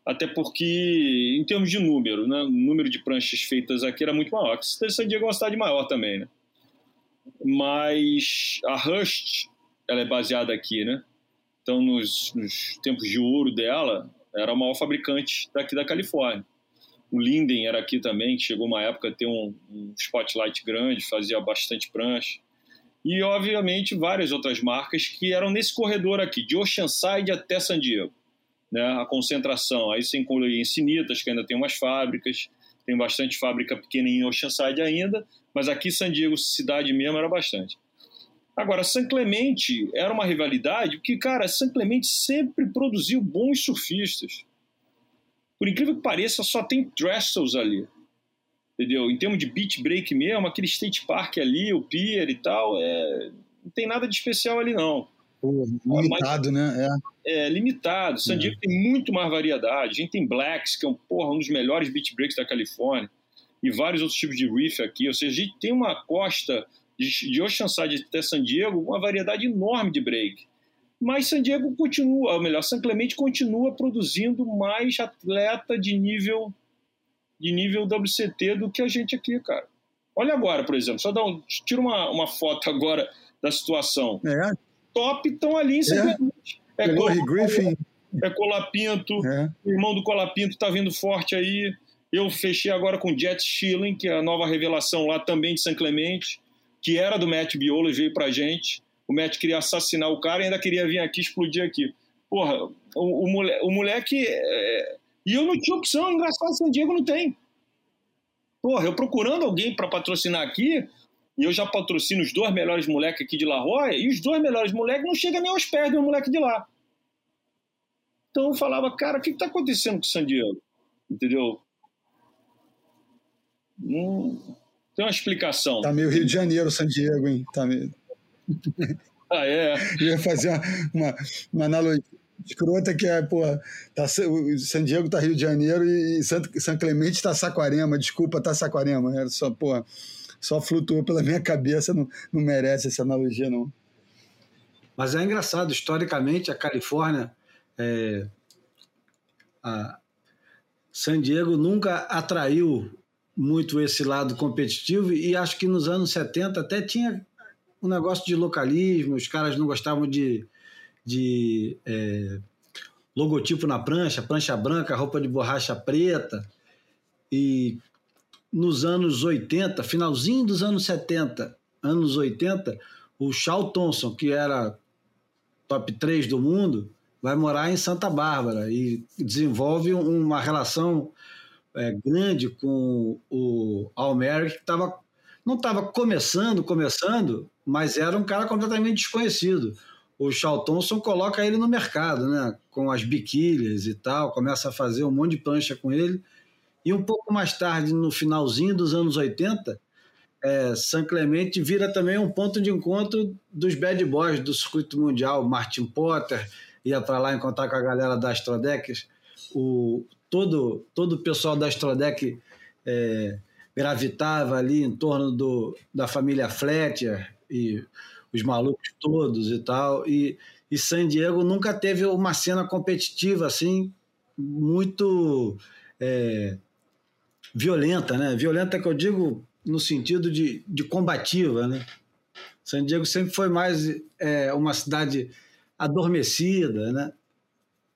até porque, em termos de número, né, o número de pranchas feitas aqui era muito maior. San Diego é uma cidade maior também, né? Mas a Rust, ela é baseada aqui, né? Então, nos, nos tempos de ouro dela, era o maior fabricante daqui da Califórnia. O Linden era aqui também, que chegou uma época a ter um, um spotlight grande, fazia bastante prancha. E, obviamente, várias outras marcas que eram nesse corredor aqui, de Oceanside até San Diego né, a concentração. Aí você inclui Encinitas, que ainda tem umas fábricas, tem bastante fábrica pequena em Oceanside ainda, mas aqui San Diego, cidade mesmo, era bastante. Agora, San Clemente era uma rivalidade, porque, cara, San Clemente sempre produziu bons surfistas. Por incrível que pareça, só tem Trestles ali. Entendeu? Em termos de beach break mesmo, aquele skate park ali, o pier e tal, é... não tem nada de especial ali, não. Pô, limitado, Mas, né? É. é limitado. San Diego é. tem muito mais variedade. A gente tem Blacks, que é um, porra, um dos melhores beach breaks da Califórnia, e vários outros tipos de reef aqui. Ou seja, a gente tem uma costa de, de Oceanside até San Diego, uma variedade enorme de break. Mas San Diego continua, ou melhor, San Clemente continua produzindo mais atleta de nível de nível WCT do que a gente aqui, cara. Olha agora, por exemplo, só dá um, tira uma, uma foto agora da situação. É. Top estão ali em San É. É, o Griffin. é Colapinto, É. o irmão do Colapinto tá vindo forte aí. Eu fechei agora com Jet Schilling, que é a nova revelação lá também de San Clemente, que era do Matt Biolo e veio pra gente. O Matt queria assassinar o cara e ainda queria vir aqui explodir aqui. Porra, o, o, mole- o moleque. é, E eu não tinha opção, engraçado, San Diego não tem. Porra, eu procurando alguém para patrocinar aqui, e eu já patrocino os dois melhores moleques aqui de La Jolla, e os dois melhores moleques não chegam nem aos pés do moleque de lá. Então eu falava, cara, o que está acontecendo com o San Diego? Entendeu? Não tem uma explicação. Tá meio Rio de Janeiro, San Diego, hein? Tá meio... Ah, é. Eu ia fazer uma, uma, uma analogia escrota que é, porra, tá, San Diego tá Rio de Janeiro e San, Clemente tá Saquarema. Desculpa, tá Saquarema. Era só, porra, só flutuou pela minha cabeça, não, não merece essa analogia, não. Mas é engraçado, historicamente, a Califórnia, é, a San Diego nunca atraiu muito esse lado competitivo e acho que nos anos 70 até tinha um negócio de localismo, os caras não gostavam de, de é, logotipo na prancha, prancha branca, roupa de borracha preta. E nos anos 80, finalzinho dos anos 70, anos 80, o Charles Thompson, que era top 3 do mundo, vai morar em Santa Bárbara e desenvolve uma relação é, grande com o Almeric, que tava, não estava começando, começando, mas era um cara completamente desconhecido. O Charles Thompson coloca ele no mercado, né? com as biquílias e tal, começa a fazer um monte de prancha com ele. E um pouco mais tarde, no finalzinho dos anos 80, é, San Clemente vira também um ponto de encontro dos bad boys do circuito mundial. Martin Potter ia para lá encontrar com a galera da Astrodeck. O, todo, todo o pessoal da Astrodeck é, gravitava ali em torno do, da família Fletcher e os malucos todos e tal. E, e San Diego nunca teve uma cena competitiva assim muito é, violenta, né? Violenta que eu digo no sentido de, de combativa, né? San Diego sempre foi mais é, uma cidade adormecida, né?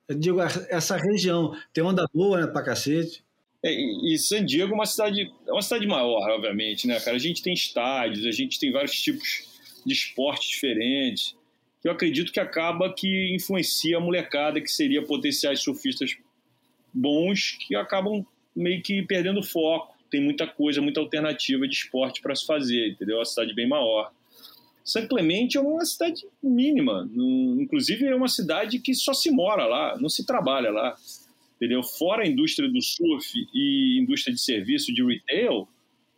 Eu digo, essa região tem onda boa, né, pra cacete. É, e San Diego é uma cidade, é uma cidade maior, obviamente, né, cara? A gente tem estádios, a gente tem vários tipos de esportes diferentes, eu acredito que acaba que influencia a molecada que seria potenciais surfistas bons, que acabam meio que perdendo foco. Tem muita coisa, muita alternativa de esporte para se fazer, entendeu? É uma cidade bem maior. San Clemente é uma cidade mínima, inclusive é uma cidade que só se mora lá, não se trabalha lá, entendeu? Fora a indústria do surf e indústria de serviço de retail,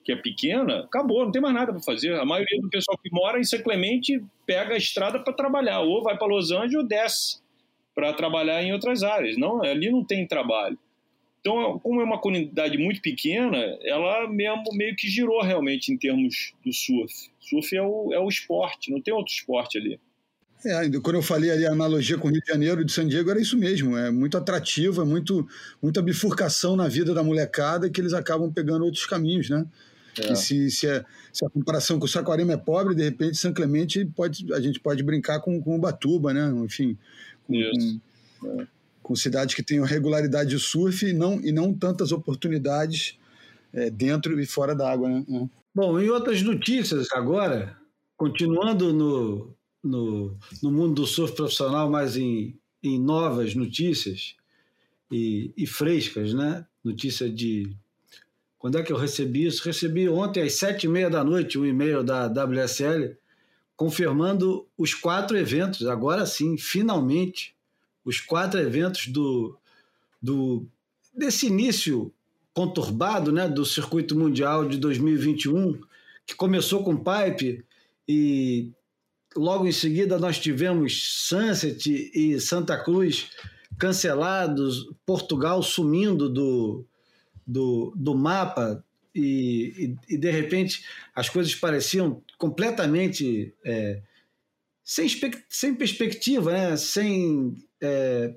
que é pequena, acabou, não tem mais nada para fazer. A maioria do pessoal que mora em San Clemente pega a estrada para trabalhar, ou vai para Los Angeles ou desce para trabalhar em outras áreas. Não, ali não tem trabalho. Então, como é uma comunidade muito pequena, ela mesmo meio que girou realmente em termos do surf. Surf é o, é o esporte, não tem outro esporte ali. É, quando eu falei ali a analogia com o Rio de Janeiro e de San Diego, era isso mesmo. É muito atrativo, é muito, muita bifurcação na vida da molecada que eles acabam pegando outros caminhos, né? É. Se, se, a, se a comparação com o Saquarema é pobre, de repente São Clemente pode, a gente pode brincar com, com o Batuba, né? Enfim, com, Isso. com, com cidades que tenham regularidade de surf e não, e não tantas oportunidades é, dentro e fora da água, né? É. Bom, em outras notícias agora, continuando no, no, no mundo do surf profissional, mas em, em novas notícias e, e frescas, né? Notícia de. Quando é que eu recebi isso? Recebi ontem às sete e meia da noite um e-mail da WSL confirmando os quatro eventos, agora sim, finalmente, os quatro eventos do, do desse início conturbado né, do circuito mundial de 2021, que começou com Pipe e logo em seguida nós tivemos Sunset e Santa Cruz cancelados, Portugal sumindo do, do, do mapa e, e, e, de repente as coisas pareciam completamente é, sem, sem perspectiva, né? sem é,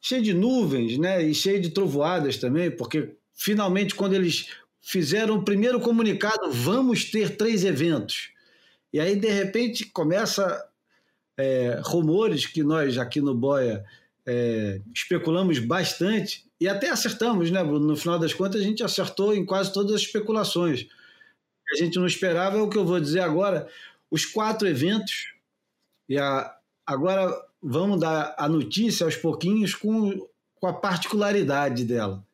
cheio de nuvens, né? E cheio de trovoadas também, porque finalmente quando eles fizeram o primeiro comunicado, vamos ter três eventos. E aí de repente começa é, rumores que nós aqui no Boia é, especulamos bastante e até acertamos, né, Bruno? No final das contas, a gente acertou em quase todas as especulações. A gente não esperava é o que eu vou dizer agora. Os quatro eventos, e a, agora vamos dar a notícia aos pouquinhos com, com a particularidade dela.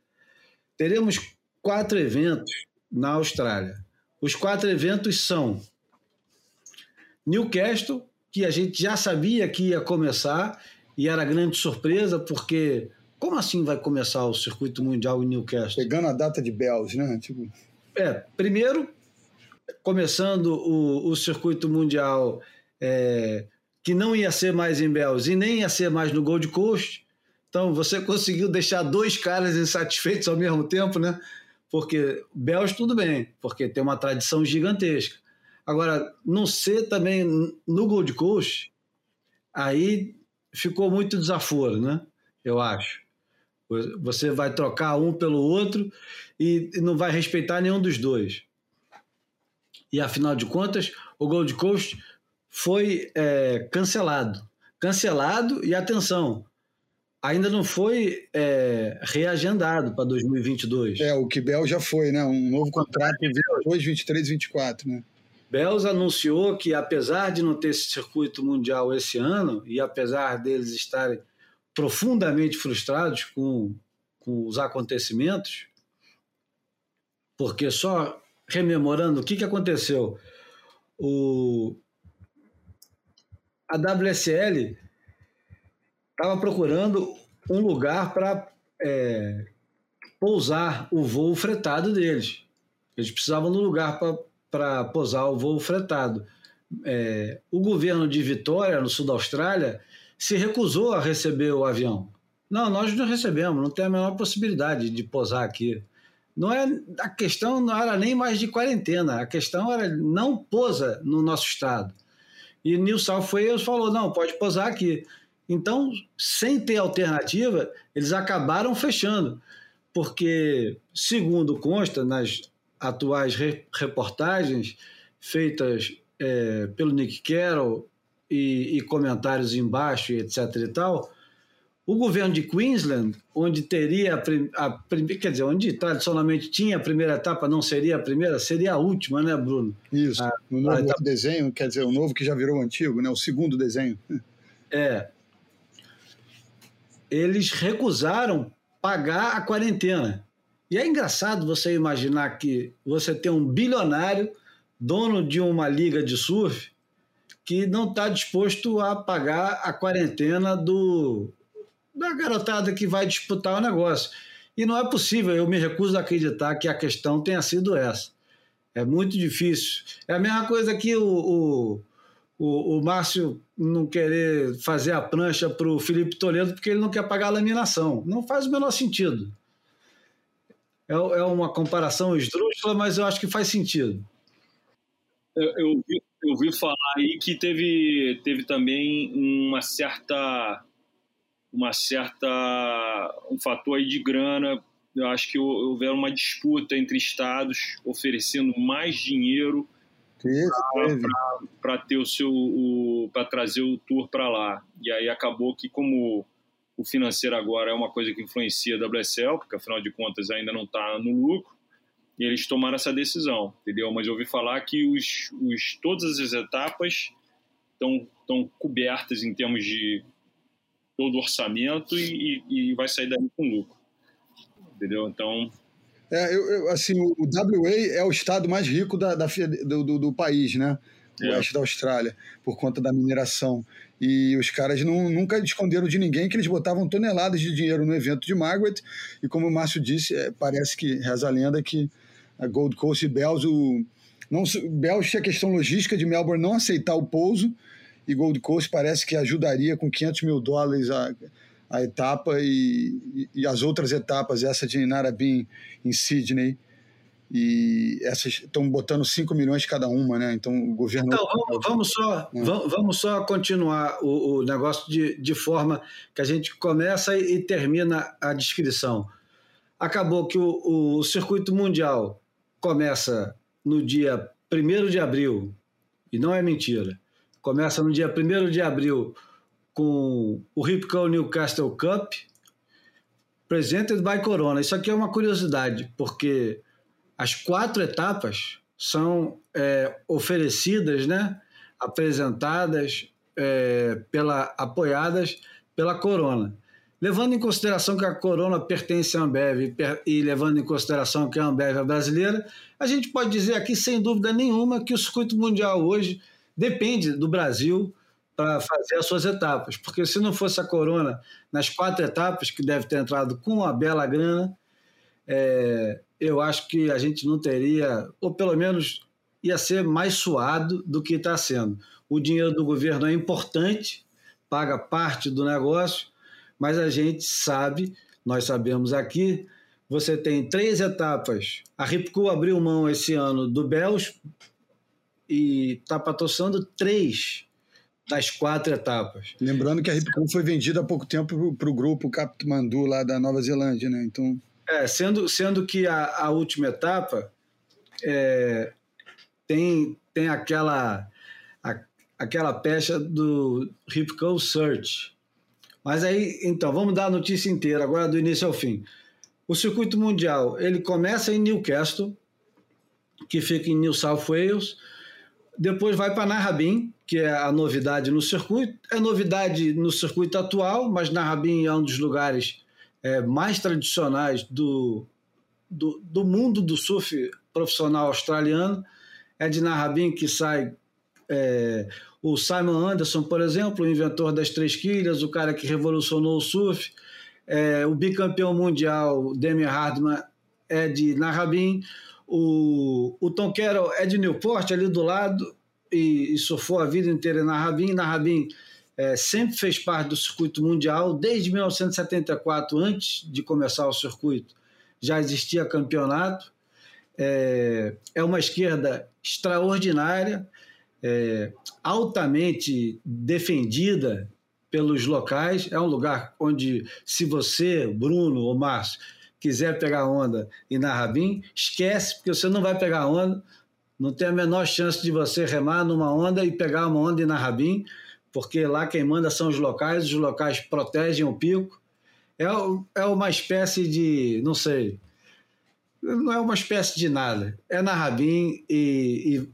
Teremos quatro eventos na Austrália. Os quatro eventos são Newcastle, que a gente já sabia que ia começar e era grande surpresa, porque como assim vai começar o circuito mundial em Newcastle? Pegando a data de Bells, né? Tipo... É, primeiro, começando o, o circuito mundial é, que não ia ser mais em Bells e nem ia ser mais no Gold Coast. Então você conseguiu deixar dois caras insatisfeitos ao mesmo tempo, né? Porque Bells tudo bem, porque tem uma tradição gigantesca. Agora, não ser também no Gold Coast, aí ficou muito desaforo, né? Eu acho. Você vai trocar um pelo outro e não vai respeitar nenhum dos dois. E afinal de contas, o Gold Coast foi é, cancelado. Cancelado e atenção, ainda não foi é, reagendado para 2022. É, o que Bel já foi, né? Um novo contrato em 22, 23 e 24, né? Bells anunciou que, apesar de não ter esse circuito mundial esse ano, e apesar deles estarem profundamente frustrados com, com os acontecimentos, porque só rememorando o que, que aconteceu, o, a WSL estava procurando um lugar para é, pousar o voo fretado deles. Eles precisavam de um lugar para pousar o voo fretado. É, o governo de Vitória, no sul da Austrália, se recusou a receber o avião. Não, nós não recebemos, não tem a menor possibilidade de posar aqui. Não é a questão não era nem mais de quarentena, a questão era não posa no nosso estado. E New South Wales falou não, pode posar aqui. Então, sem ter alternativa, eles acabaram fechando, porque segundo consta nas atuais re reportagens feitas é, pelo Nick Carroll e, e comentários embaixo, etc. e tal, o governo de Queensland, onde teria a, a quer dizer, onde tradicionalmente tinha a primeira etapa, não seria a primeira, seria a última, né, Bruno? Isso. A, o novo etapa... desenho, quer dizer, o novo que já virou o antigo, né? O segundo desenho. É. Eles recusaram pagar a quarentena. E é engraçado você imaginar que você tem um bilionário, dono de uma liga de surf, que não está disposto a pagar a quarentena do, da garotada que vai disputar o negócio. E não é possível, eu me recuso a acreditar que a questão tenha sido essa. É muito difícil. É a mesma coisa que o, o, o, o Márcio não querer fazer a prancha para o Felipe Toledo porque ele não quer pagar a laminação. Não faz o menor sentido. É, é uma comparação esdrúxula, mas eu acho que faz sentido. Eu, eu, vi, eu ouvi falar aí que teve, teve também uma certa uma certa um fator aí de grana. Eu acho que houve uma disputa entre estados oferecendo mais dinheiro para ter o seu para trazer o tour para lá. E aí acabou que como o financeiro agora é uma coisa que influencia a WSL porque afinal de contas ainda não está no lucro e eles tomaram essa decisão, entendeu? Mas eu ouvi falar que os, os, todas as etapas estão cobertas em termos de todo o orçamento e, e, vai sair daí com lucro, entendeu? Então... É, eu, eu, assim, o WA é o estado mais rico da, da do, do, do, país, né? O é. oeste da Austrália, por conta da mineração. E os caras não, nunca esconderam de ninguém que eles botavam toneladas de dinheiro no evento de Margaret. E como o Márcio disse, é, parece que reza a lenda que a Gold Coast e Bells, o, não, Bells tinha questão logística de Melbourne não aceitar o pouso, e Gold Coast parece que ajudaria com 500 mil dólares a, a etapa e, e, as outras etapas, essa de Narrabeen em Sydney. e essas estão botando 5 milhões cada uma, né? Então o governo. Então, vamos, vamos só, é. vamos só continuar o, o, negócio de, de forma que a gente começa e, e termina a descrição. Acabou que o, o circuito mundial começa no dia 1 de abril, e não é mentira, começa no dia 1 de abril com o Ripco Newcastle Cup, presented by Corona. Isso aqui é uma curiosidade, porque as quatro etapas são é, oferecidas, né, apresentadas, é, pela, apoiadas pela Corona. Levando em consideração que a Corona pertence à Ambev e levando em consideração que a Ambev é brasileira, a gente pode dizer aqui, sem dúvida nenhuma, que o circuito mundial hoje depende do Brasil para fazer as suas etapas. Porque se não fosse a Corona nas quatro etapas, que deve ter entrado com uma bela grana, é, eu acho que a gente não teria, ou pelo menos ia ser mais suado do que está sendo. O dinheiro do governo é importante, paga parte do negócio, mas a gente sabe, nós sabemos aqui, você tem três etapas. A Ripco abriu mão esse ano do Bels e está patrocinando três das quatro etapas. Lembrando que a Ripco foi vendida há pouco tempo para o grupo Capitmandu lá da Nova Zelândia, né? Então é, sendo, sendo que a, a última etapa é, tem, tem aquela, a, aquela pecha do Ripco Search. Mas aí, então, vamos dar a notícia inteira, agora do início ao fim. O circuito mundial, ele começa em Newcastle, que fica em New South Wales, depois vai para Narrabin, que é a novidade no circuito. É novidade no circuito atual, mas Narrabin é um dos lugares é, mais tradicionais do, do, do, mundo do surf profissional australiano. É de Narrabin que sai é, o Simon Anderson, por exemplo, o inventor das três quilhas, o cara que revolucionou o surf. É, o bicampeão mundial, Demi Hardman, é de Narrabin. O, o Tom Carroll é de Newport, ali do lado, e, e surfou a vida inteira em Narrabin. Narrabin é, sempre fez parte do circuito mundial, desde 1974, antes de começar o circuito, já existia campeonato. É, é uma esquerda extraordinária, é, altamente defendida pelos locais. É um lugar onde, se você, Bruno ou Márcio, quiser pegar onda e na Rabin, esquece, porque você não vai pegar onda. Não tem a menor chance de você remar numa onda e pegar uma onda e na Rabin porque lá quem manda são os locais, os locais protegem o pico. É, é uma espécie de, não sei, não é uma espécie de nada. É na Rabin e,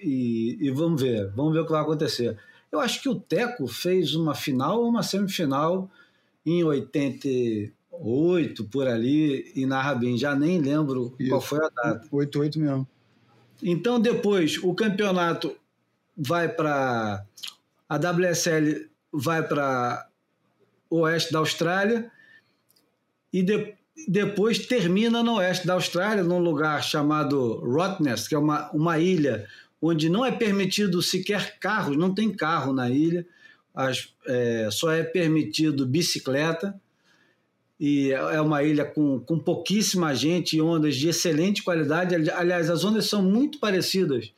e, e, e, vamos ver, vamos ver o que vai acontecer. Eu acho que o Teco fez uma final ou uma semifinal em 88, por ali, e na Rabin, já nem lembro Isso. qual foi a data. 88 mesmo. Então, depois, o campeonato vai para a WSL vai para oeste da Austrália e de, depois termina no oeste da Austrália, num lugar chamado Rottnest, que é uma, uma ilha onde não é permitido sequer carros, não tem carro na ilha, as, é, só é permitido bicicleta. E é uma ilha com, com pouquíssima gente e ondas de excelente qualidade. Aliás, as ondas são muito parecidas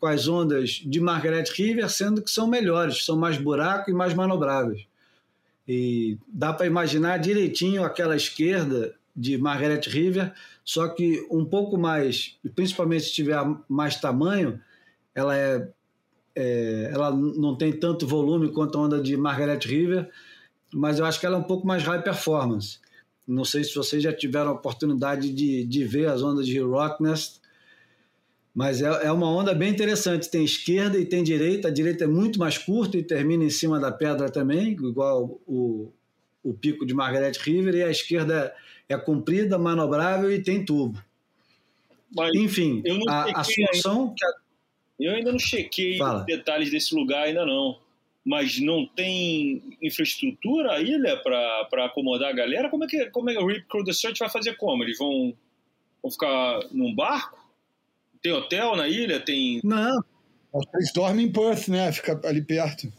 com as ondas de Margaret River, sendo que são melhores, são mais buraco e mais manobráveis. E dá para imaginar direitinho aquela esquerda de Margaret River, só que um pouco mais, principalmente se tiver mais tamanho, ela é, é, ela não tem tanto volume quanto a onda de Margaret River, mas eu acho que ela é um pouco mais high performance. Não sei se vocês já tiveram a oportunidade de, de ver as ondas de Rottnest, mas é, é uma onda bem interessante. Tem esquerda e tem direita. A direita é muito mais curta e termina em cima da pedra também, igual o, o pico de Margaret River. E a esquerda é comprida, manobrável e tem tubo. Mas Enfim, a, a solução. Eu ainda não chequei Fala. detalhes desse lugar, ainda não. Mas não tem infraestrutura a ilha para acomodar a galera? Como é que, como é que o Rip Crew The Search vai fazer como? Eles vão, vão ficar num barco? Tem hotel na ilha? Tem. Não. Eles dormem em Perth, né? Fica ali perto.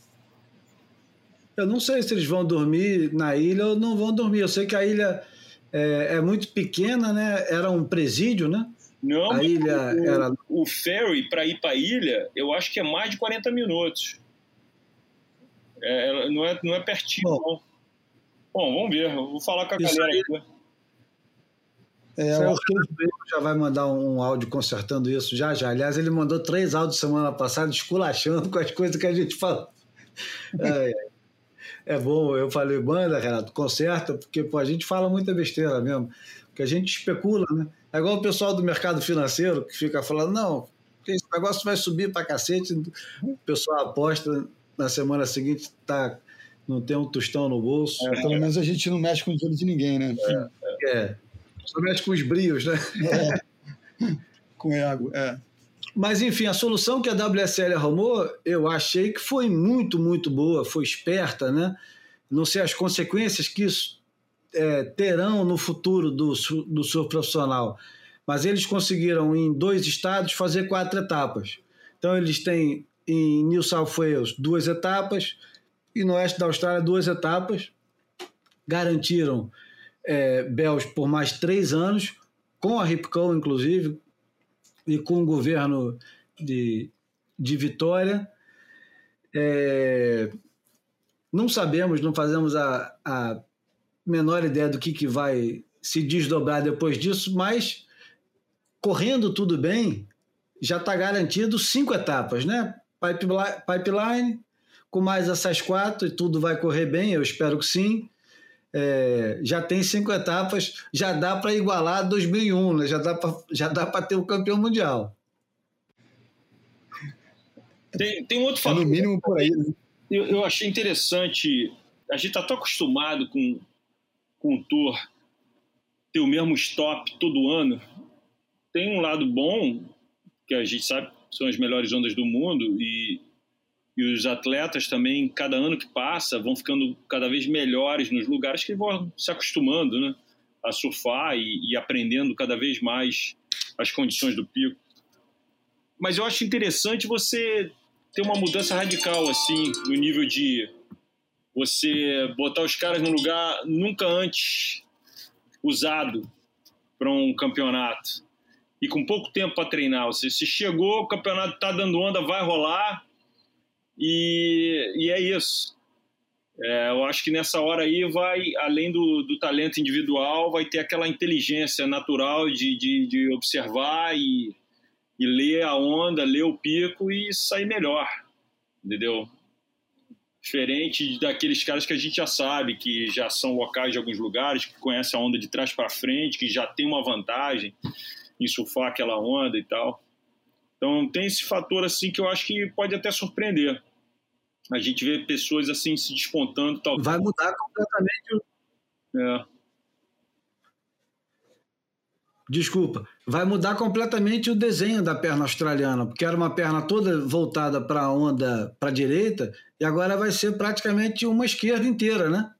Eu não sei se eles vão dormir na ilha ou não vão dormir. Eu sei que a ilha é, é muito pequena, né? Era um presídio, né? Não, A ilha o, era- o ferry para ir para a ilha, eu acho que é mais de 40 minutos. É, ela- não, é, não é pertinho, Bom. não. Bom, vamos ver. Eu vou falar com a galera aí- aqui. É, o Fernando já vai mandar um áudio consertando isso já já. Aliás, ele mandou três áudios semana passada esculachando com as coisas que a gente fala. Ai, ai. É bom, eu falei, manda, Renato, conserta, porque pô, a gente fala muita besteira mesmo, porque a gente especula, né? É igual o pessoal do mercado financeiro que fica falando, não, esse negócio vai subir pra cacete, o pessoal aposta, na semana seguinte tá, não tem um tostão no bolso. é, pelo menos a gente não mexe com o dinheiro de ninguém, né? É. Só mexe com os brios, né? Com ego, é. Mas, enfim, a solução que a WSL arrumou, eu achei que foi muito, muito boa, foi esperta, né? Não sei as consequências que isso é, terão no futuro do, do surf profissional, mas eles conseguiram, em dois estados, fazer quatro etapas. Então, eles têm em New South Wales duas etapas e no oeste da Austrália duas etapas. Garantiram é, Bells por mais três anos, com a Ripco, inclusive, e com o governo de, de Vitória. É, não sabemos, não fazemos a, a menor ideia do que, que vai se desdobrar depois disso, mas correndo tudo bem, já está garantido cinco etapas, né? Pipeline, com mais essas quatro, e tudo vai correr bem, eu espero que sim. É, já tem cinco etapas, já dá para igualar 2001, né? já dá para já dá para ter o campeão mundial. Tem, tem um outro É fator. no mínimo por aí. né? eu, eu achei interessante. A gente está tão acostumado com, com o Tour ter o mesmo stop todo ano. Tem um lado bom, que a gente sabe são as melhores ondas do mundo, e, e os atletas também, cada ano que passa, vão ficando cada vez melhores nos lugares que vão se acostumando né, a surfar e, e aprendendo cada vez mais as condições do pico. Mas eu acho interessante você ter uma mudança radical assim no nível de você botar os caras num lugar nunca antes usado para um campeonato e com pouco tempo para treinar. Você se chegou, o campeonato está dando onda, vai rolar e, e é isso. É, eu acho que nessa hora aí vai, além do, do talento individual, vai ter aquela inteligência natural de, de, de observar e, e ler a onda, ler o pico e sair melhor, entendeu? Diferente daqueles caras que a gente já sabe, que já são locais de alguns lugares, que conhecem a onda de trás para frente, que já tem uma vantagem em surfar aquela onda e tal. Então tem esse fator assim que eu acho que pode até surpreender. A gente vê pessoas assim se despontando, tal. Vai mudar completamente É. Desculpa, vai mudar completamente o desenho da perna australiana, porque era uma perna toda voltada para a onda para a direita e agora vai ser praticamente uma esquerda inteira, né?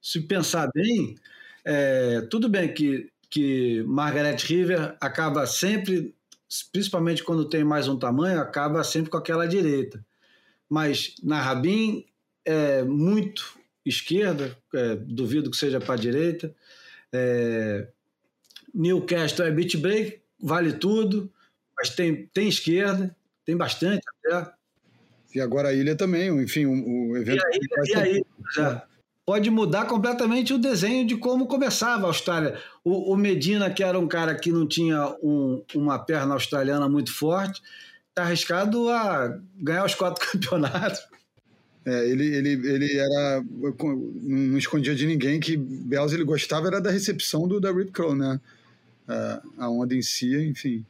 Se pensar bem, é, tudo bem que, que Margaret River acaba sempre, principalmente quando tem mais um tamanho, acaba sempre com aquela direita. Mas na Rabin é muito esquerda, é, duvido que seja para a direita. É, Newcastle é beat break, vale tudo, mas tem, tem esquerda, tem bastante até. E agora a ilha também, enfim, o, o evento. E aí, vai e aí já pode mudar completamente o desenho de como começava a Austrália. O, o Medina, que era um cara que não tinha um- uma perna australiana muito forte, está arriscado a ganhar os quatro campeonatos. É, ele, ele, ele era. Não escondia de ninguém que Bells ele gostava era da recepção do, da Rip Curl, né? A, a onda em si, enfim.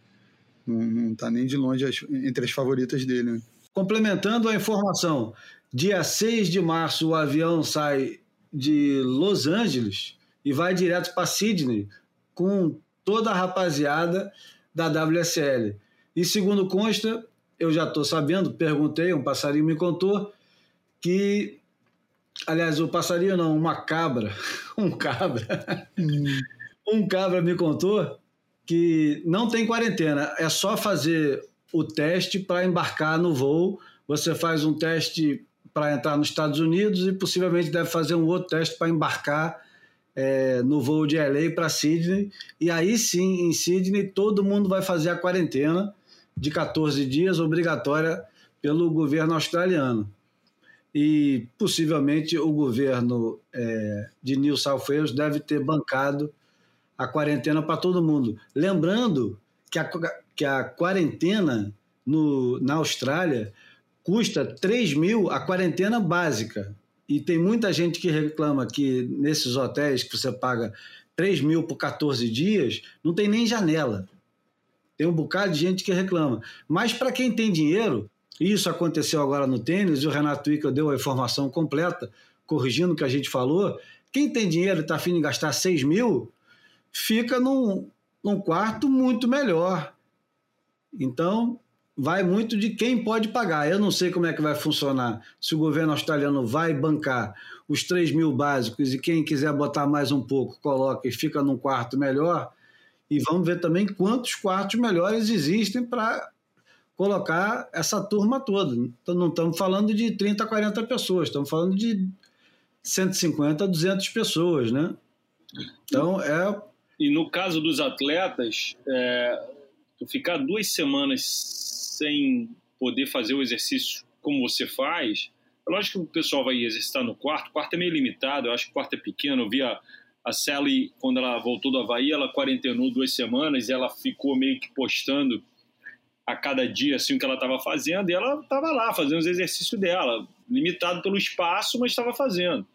Não, não tá nem de longe as- entre as favoritas dele. Né? Complementando a informação, dia 6 de março o avião sai de Los Angeles e vai direto para Sydney com toda a rapaziada da WSL. E segundo consta, eu já estou sabendo, perguntei, um passarinho me contou que, aliás, o passarinho não, uma cabra, um cabra, um cabra me contou que não tem quarentena, é só fazer o teste para embarcar no voo. Você faz um teste para entrar nos Estados Unidos e possivelmente deve fazer um outro teste para embarcar é, no voo de LA para Sydney. E aí sim, em Sydney, todo mundo vai fazer a quarentena de 14 dias, obrigatória pelo governo australiano. E possivelmente o governo é, de New South Wales deve ter bancado a quarentena para todo mundo. Lembrando que a, que a quarentena no, na Austrália custa 3 mil a quarentena básica. E tem muita gente que reclama que nesses hotéis que você paga 3 mil por 14 dias, não tem nem janela. Tem um bocado de gente que reclama. Mas para quem tem dinheiro, isso aconteceu agora no tênis, e o Renato Wickel deu a informação completa, corrigindo o que a gente falou. Quem tem dinheiro e está afim de gastar 6 mil, fica num, num quarto muito melhor. Então, vai muito de quem pode pagar. Eu não sei como é que vai funcionar, se o governo australiano vai bancar os 3 mil básicos e quem quiser botar mais um pouco, coloca e fica num quarto melhor. E vamos ver também quantos quartos melhores existem para colocar essa turma toda. Então, não estamos falando de 30, 40 pessoas, estamos falando de 150, 200 pessoas, né? Então, é... E no caso dos atletas, é, ficar duas semanas sem poder fazer o exercício como você faz, é lógico que o pessoal vai exercitar no quarto, o quarto é meio limitado, eu acho que o quarto é pequeno, eu vi a, a Sally, quando ela voltou do Havaí, ela quarentenou duas semanas e ela ficou meio que postando a cada dia assim o que ela estava fazendo e ela estava lá fazendo os exercícios dela, limitado pelo espaço, mas estava fazendo.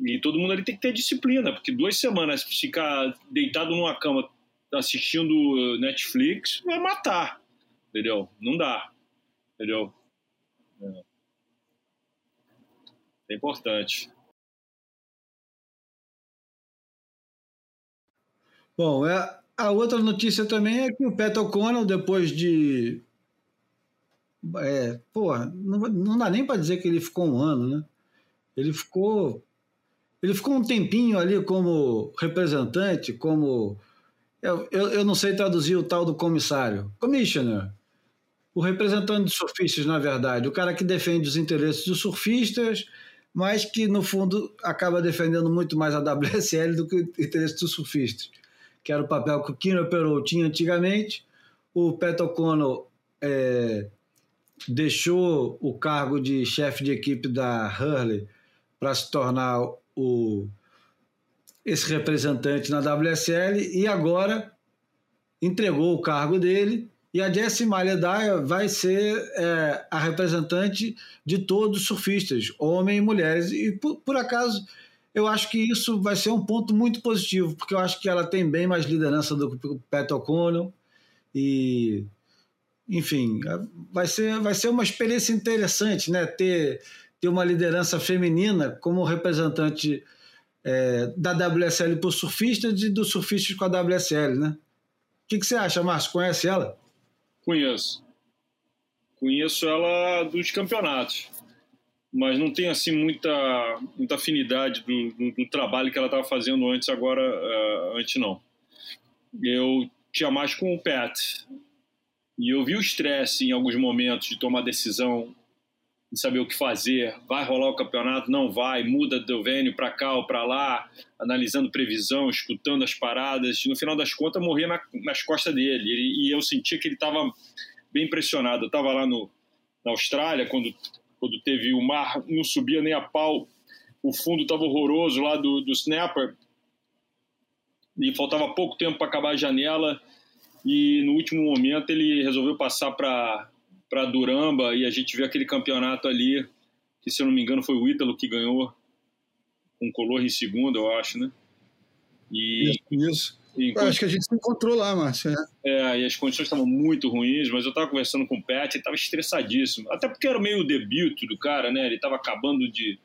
E todo mundo ali tem que ter disciplina, porque duas semanas ficar deitado numa cama assistindo Netflix vai matar, entendeu? Não dá, entendeu? É, é importante. Bom, é, a outra notícia também é que o Pat O'Connell, depois de. É, porra, não, não dá nem para dizer que ele ficou um ano, né? Ele ficou. Ele ficou um tempinho ali como representante, como. Eu, eu, eu não sei traduzir o tal do comissário. Commissioner. O representante dos surfistas, na verdade. O cara que defende os interesses dos surfistas, mas que, no fundo, acaba defendendo muito mais a WSL do que o interesse dos surfistas que era o papel que o Kino Perot tinha antigamente. O Pat O'Connell é, deixou o cargo de chefe de equipe da Hurley para se tornar o, esse representante na WSL e agora entregou o cargo dele e a Jessie Maledaya vai ser é, a representante de todos os surfistas, homens e mulheres. E por, por acaso eu acho que isso vai ser um ponto muito positivo, porque eu acho que ela tem bem mais liderança do que o Pat O'Connell e enfim, vai ser, vai ser uma experiência interessante, né? Ter, ter uma liderança feminina como representante é, da WSL por surfistas e dos surfistas com a WSL, né? O que, que você acha, Márcio? Conhece ela? Conheço. Conheço ela dos campeonatos mas não tem assim muita, muita afinidade do, do, do trabalho que ela estava fazendo antes, agora uh, antes não. Eu tinha mais com o Pat e eu vi o estresse em alguns momentos de tomar decisão, de saber o que fazer, vai rolar o campeonato, não vai, muda do venue para cá ou para lá, analisando previsão, escutando as paradas, no final das contas morria na, nas costas dele. E, e eu sentia que ele estava bem pressionado. Eu estava lá no, na Austrália quando quando teve o mar, não subia nem a pau, o fundo estava horroroso lá do, do Snapper, e faltava pouco tempo para acabar a janela, e no último momento ele resolveu passar para Duramba, e a gente viu aquele campeonato ali, que se eu não me engano foi o Ítalo que ganhou, com color em segunda, eu acho, né? E, isso. isso. Enquanto... Acho que a gente se encontrou lá, Márcio. Né? É, e as condições estavam muito ruins, mas eu estava conversando com o Pet e estava estressadíssimo. Até porque era meio o debut do cara, né? Ele estava acabando de,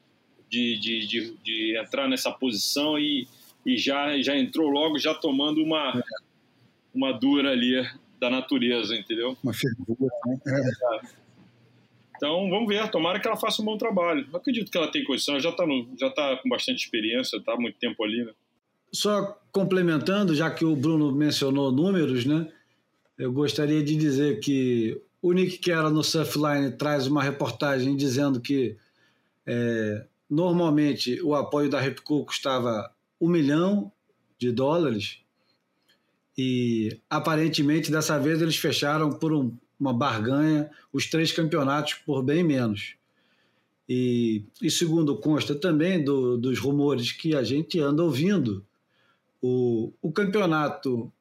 de, de, de, de, entrar nessa posição e, e já, já entrou logo, já tomando uma, uma dura ali da natureza, entendeu? Uma figura, né? É. Então, vamos ver. Tomara que ela faça um bom trabalho. Eu acredito que ela tem condição. Já está já tá com bastante experiência, está há muito tempo ali, né? Só complementando, já que o Bruno mencionou números, né? Eu gostaria de dizer que o Nick Kera no Surfline traz uma reportagem dizendo que é, normalmente o apoio da Repco custava um milhão de dólares e aparentemente dessa vez eles fecharam por um, uma barganha os três campeonatos por bem menos. E, e segundo consta também do, dos rumores que a gente anda ouvindo, o, o campeonato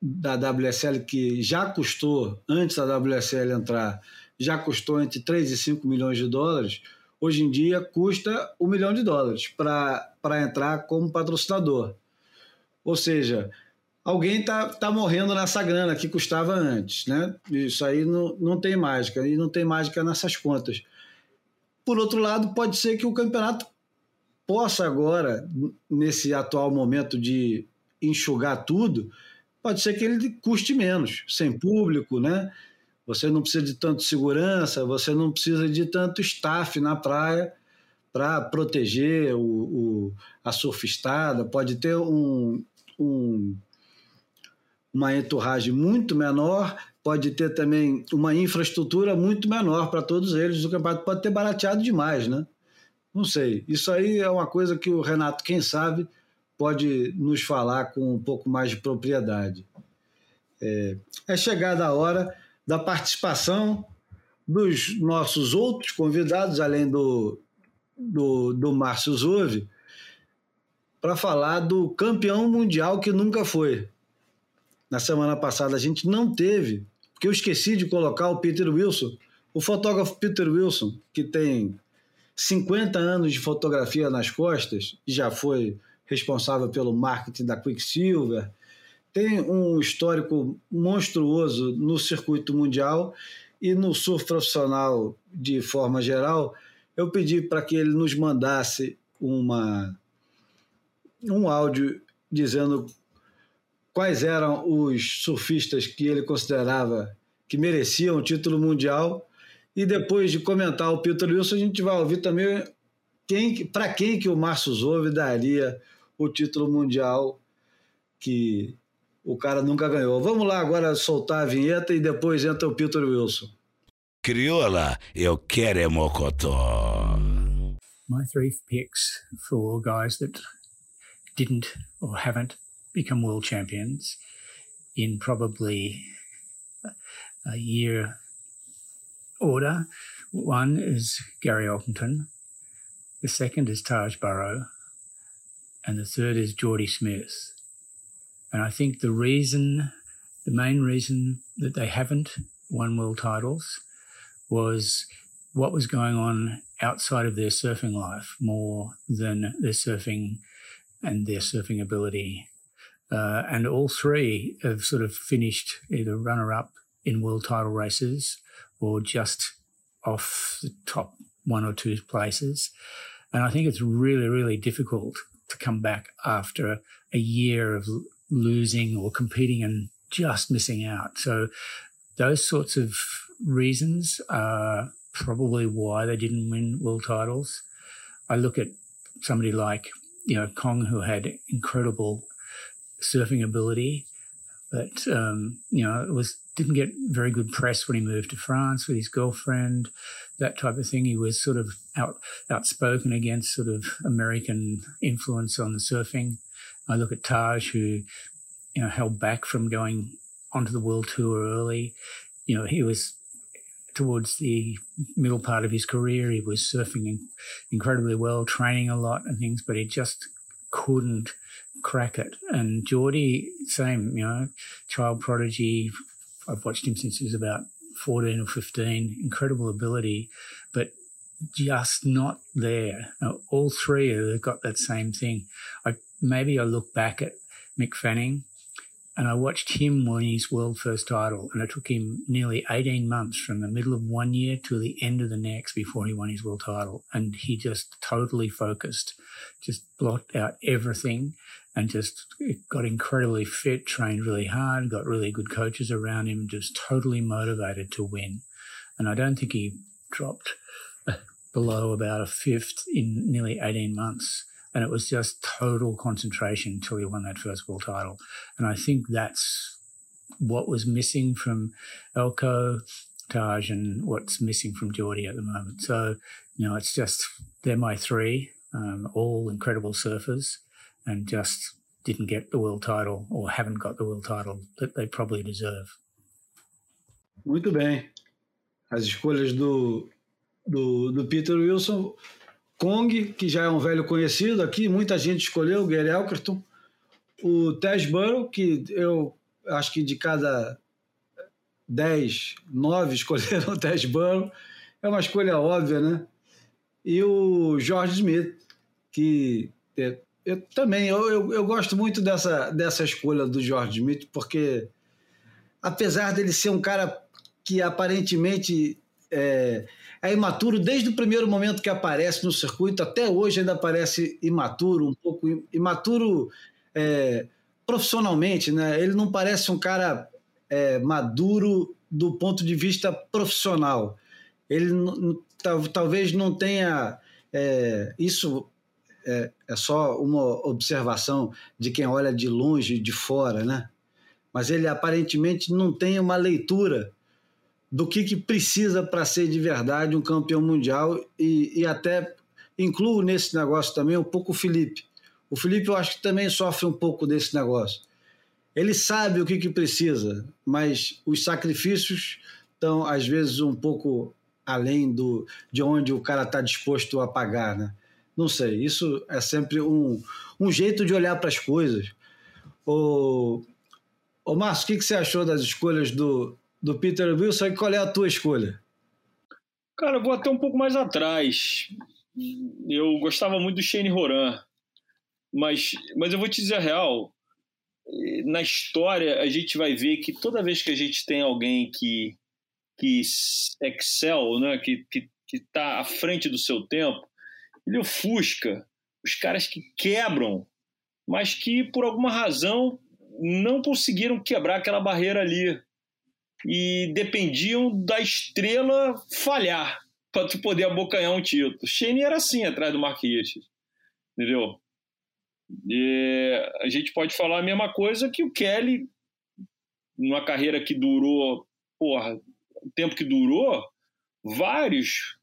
da WSL, que já custou, antes da WSL entrar, já custou entre 3 e 5 milhões de dólares, hoje em dia custa um milhão de dólares para entrar como patrocinador. Ou seja, alguém está tá morrendo nessa grana que custava antes. Né? Isso aí não, não tem mágica, e não tem mágica nessas contas. Por outro lado, pode ser que o campeonato possa agora, nesse atual momento de enxugar tudo, pode ser que ele custe menos, sem público, né? Você não precisa de tanto segurança, você não precisa de tanto staff na praia para proteger o, o, a surfistada. Pode ter um, um, uma enturragem muito menor, pode ter também uma infraestrutura muito menor para todos eles. O campeonato pode ter barateado demais, né? Não sei. Isso aí é uma coisa que o Renato, quem sabe, pode nos falar com um pouco mais de propriedade. É, é chegada a hora da participação dos nossos outros convidados, além do, do, do Márcio Zove, para falar do campeão mundial que nunca foi. Na semana passada a gente não teve, porque eu esqueci de colocar o Peter Wilson, o fotógrafo Peter Wilson, que tem 50 anos de fotografia nas costas, e já foi responsável pelo marketing da Quicksilver, tem um histórico monstruoso no circuito mundial e no surf profissional de forma geral. Eu pedi para que ele nos mandasse uma, um áudio dizendo quais eram os surfistas que ele considerava que mereciam o título mundial. E depois de comentar o Peter Wilson, a gente vai ouvir também quem, para quem que o Márcio Zove daria o título mundial que o cara nunca ganhou. Vamos lá agora soltar a vinheta e depois entra o Peter Wilson. Crioula, eu quero é mocotó. My three picks for guys that didn't or haven't become world champions in probably a year order. One is Gary Alpington. The second is Taj Burrow. And the third is Geordie Smith. And I think the reason, the main reason that they haven't won world titles was what was going on outside of their surfing life more than their surfing and their surfing ability. Uh, and all three have sort of finished either runner up in world title races or just off the top one or two places. And I think it's really, really difficult to come back after a year of losing or competing and just missing out. So those sorts of reasons are probably why they didn't win world titles. I look at somebody like, you know, Kong, who had incredible surfing ability, but, um, you know, it was, didn't get very good press when he moved to France with his girlfriend, that type of thing. He was sort of out, outspoken against sort of American influence on the surfing. I look at Taj, who you know held back from going onto the world tour early. You know, he was towards the middle part of his career. He was surfing incredibly well, training a lot and things, but he just couldn't crack it. And Geordie, same, you know, child prodigy. I've watched him since he was about 14 or 15. Incredible ability, but just not there. Now, all three have got that same thing. I maybe I look back at Mick Fanning and I watched him win his world first title, and it took him nearly 18 months from the middle of one year to the end of the next before he won his world title. And he just totally focused, just blocked out everything and just got incredibly fit, trained really hard, got really good coaches around him, just totally motivated to win. And I don't think he dropped below about a fifth in nearly 18 months and it was just total concentration until he won that first world title. And I think that's what was missing from Elko, Taj, and what's missing from Geordie at the moment. So, you know, it's just they're my three, um, all incredible surfers. And just didn't get the world title or haven't got the world title that they probably deserve. Muito bem. As escolhas do, do, do Peter Wilson. Kong, que já é um velho conhecido aqui, muita gente escolheu, o Gary Elkerton. O Tess Burrow, que eu acho que de cada 10, 9 escolheram o Tess Burrow. É uma escolha óbvia, né? E o George Smith, que eu também eu, eu, eu, gosto muito dessa, dessa escolha do George Smith, porque apesar dele ser um cara que aparentemente é, é, imaturo desde o primeiro momento que aparece no circuito, até hoje ainda parece imaturo, um pouco imaturo é, profissionalmente, né? Ele não parece um cara é, maduro do ponto de vista profissional. Ele talvez não tenha é, isso é, só uma observação de quem olha de longe, de fora, né? Mas ele aparentemente não tem uma leitura do que, que precisa para ser de verdade um campeão mundial e, e até incluo nesse negócio também um pouco o Felipe. O Felipe eu acho que também sofre um pouco desse negócio. Ele sabe o que, que precisa, mas os sacrifícios estão às vezes um pouco além do, de onde o cara está disposto a pagar, né? Não sei, isso é sempre um, um jeito de olhar para as coisas. O, o Márcio, o que, que você achou das escolhas do, do Peter Wilson e qual é a tua escolha? Cara, eu vou até um pouco mais atrás. Eu gostava muito do Shane Horan, mas, mas eu vou te dizer a real. Na história, a gente vai ver que toda vez que a gente tem alguém que, que excel, né, que está à frente do seu tempo, ele ofusca os caras que quebram, mas que por alguma razão não conseguiram quebrar aquela barreira ali e dependiam da estrela falhar para tu poder abocanhar um título. Shane era assim atrás do Mark Richards, entendeu? E a gente pode falar a mesma coisa que o Kelly, numa carreira que durou, porra, o tempo que durou, vários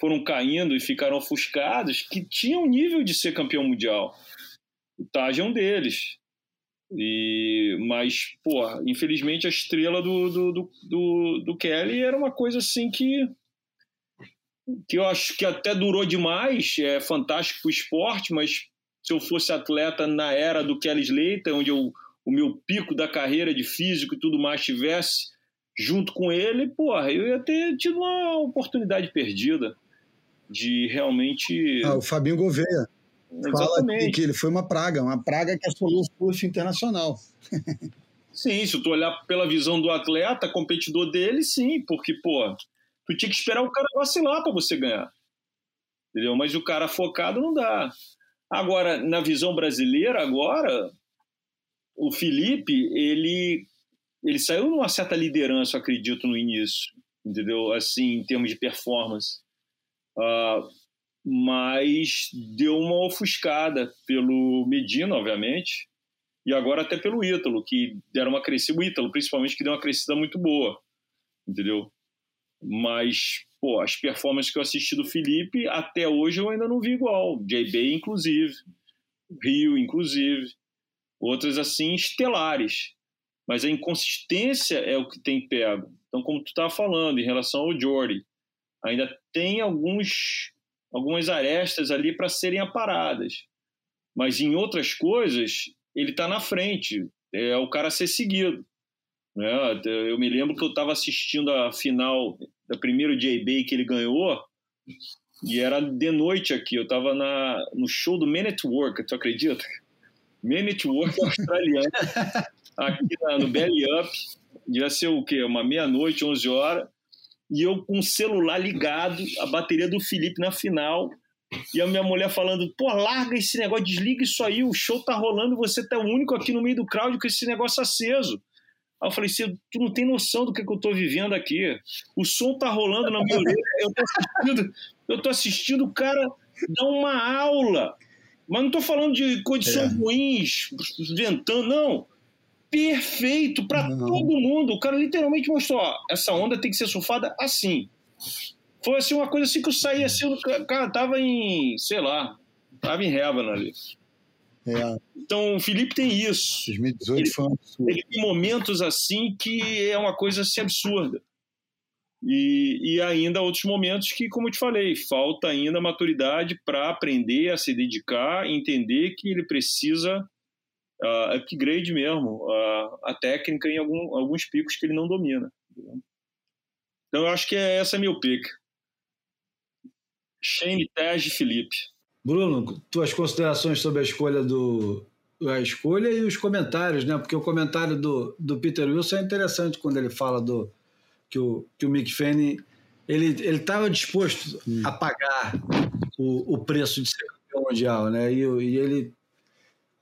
foram caindo e ficaram ofuscados que tinham nível de ser campeão mundial. O Taj é um deles. E, mas, pô, infelizmente a estrela do, do, do, do, do Kelly era uma coisa assim que que eu acho que até durou demais, é fantástico o esporte, mas se eu fosse atleta na era do Kelly Slater, onde eu, o meu pico da carreira de físico e tudo mais tivesse junto com ele, porra, eu ia ter tido uma oportunidade perdida de realmente. Ah, o Fabinho Gouveia. Exatamente. Fala que ele foi uma praga, uma praga que assolou o surf internacional. sim, se tu olhar pela visão do atleta, competidor dele, sim, porque, pô, tu tinha que esperar o cara vacilar para você ganhar. Entendeu? Mas o cara focado não dá. Agora, na visão brasileira, agora, o Felipe, ele, ele saiu numa certa liderança, acredito, no início, entendeu? Assim, em termos de performance. Uh, mas deu uma ofuscada pelo Medina, obviamente, e agora até pelo Ítalo, que deram uma crescida, o Ítalo principalmente, que deu uma crescida muito boa, entendeu? Mas, pô, as performances que eu assisti do Felipe, até hoje eu ainda não vi igual. JB, inclusive, Rio, inclusive, outras assim, estelares. Mas a inconsistência é o que tem pego. Então, como tu estava falando, em relação ao Jordi, ainda tem alguns algumas arestas ali para serem aparadas. Mas em outras coisas, ele está na frente, é o cara a ser seguido. Né? Eu me lembro que eu estava assistindo a final da primeiro JB que ele ganhou, e era de noite aqui, eu estava no show do Man at Work, tu acredita? Man at Work australiano, aqui na, no Belly Up, devia ser o quê? Uma meia-noite, 11 horas, e eu com o celular ligado, a bateria do Felipe na final, e a minha mulher falando, pô, larga esse negócio, desliga isso aí, o show tá rolando, você tá o único aqui no meio do crowd com esse negócio aceso. Aí eu falei, tu não tem noção do que, que eu tô vivendo aqui. O som tá rolando na minha orelha, eu tô assistindo, eu tô assistindo o cara dar uma aula. Mas não tô falando de condições é. ruins, ventando, não perfeito para todo mundo. O cara literalmente mostrou: ó, essa onda tem que ser surfada assim. Foi assim uma coisa assim que eu saí assim, o cara tava em, sei lá, tava em Revan ali. É. Então o Felipe tem isso. 2018 ele, foi um absurdo. Ele tem momentos assim que é uma coisa assim absurda. E, e ainda outros momentos que, como eu te falei, falta ainda maturidade para aprender a se dedicar, entender que ele precisa uh, upgrade mesmo uh, a técnica em algum, alguns picos que ele não domina. Então eu acho que é essa a meu pick. Shane Tej Felipe. Bruno, tuas considerações sobre a escolha do a escolha e os comentários, né? Porque o comentário do, do Peter Wilson é interessante quando ele fala do que o, que o Mick Fanning ele estava disposto hum. a pagar o, o preço de ser campeão mundial, né? E, e ele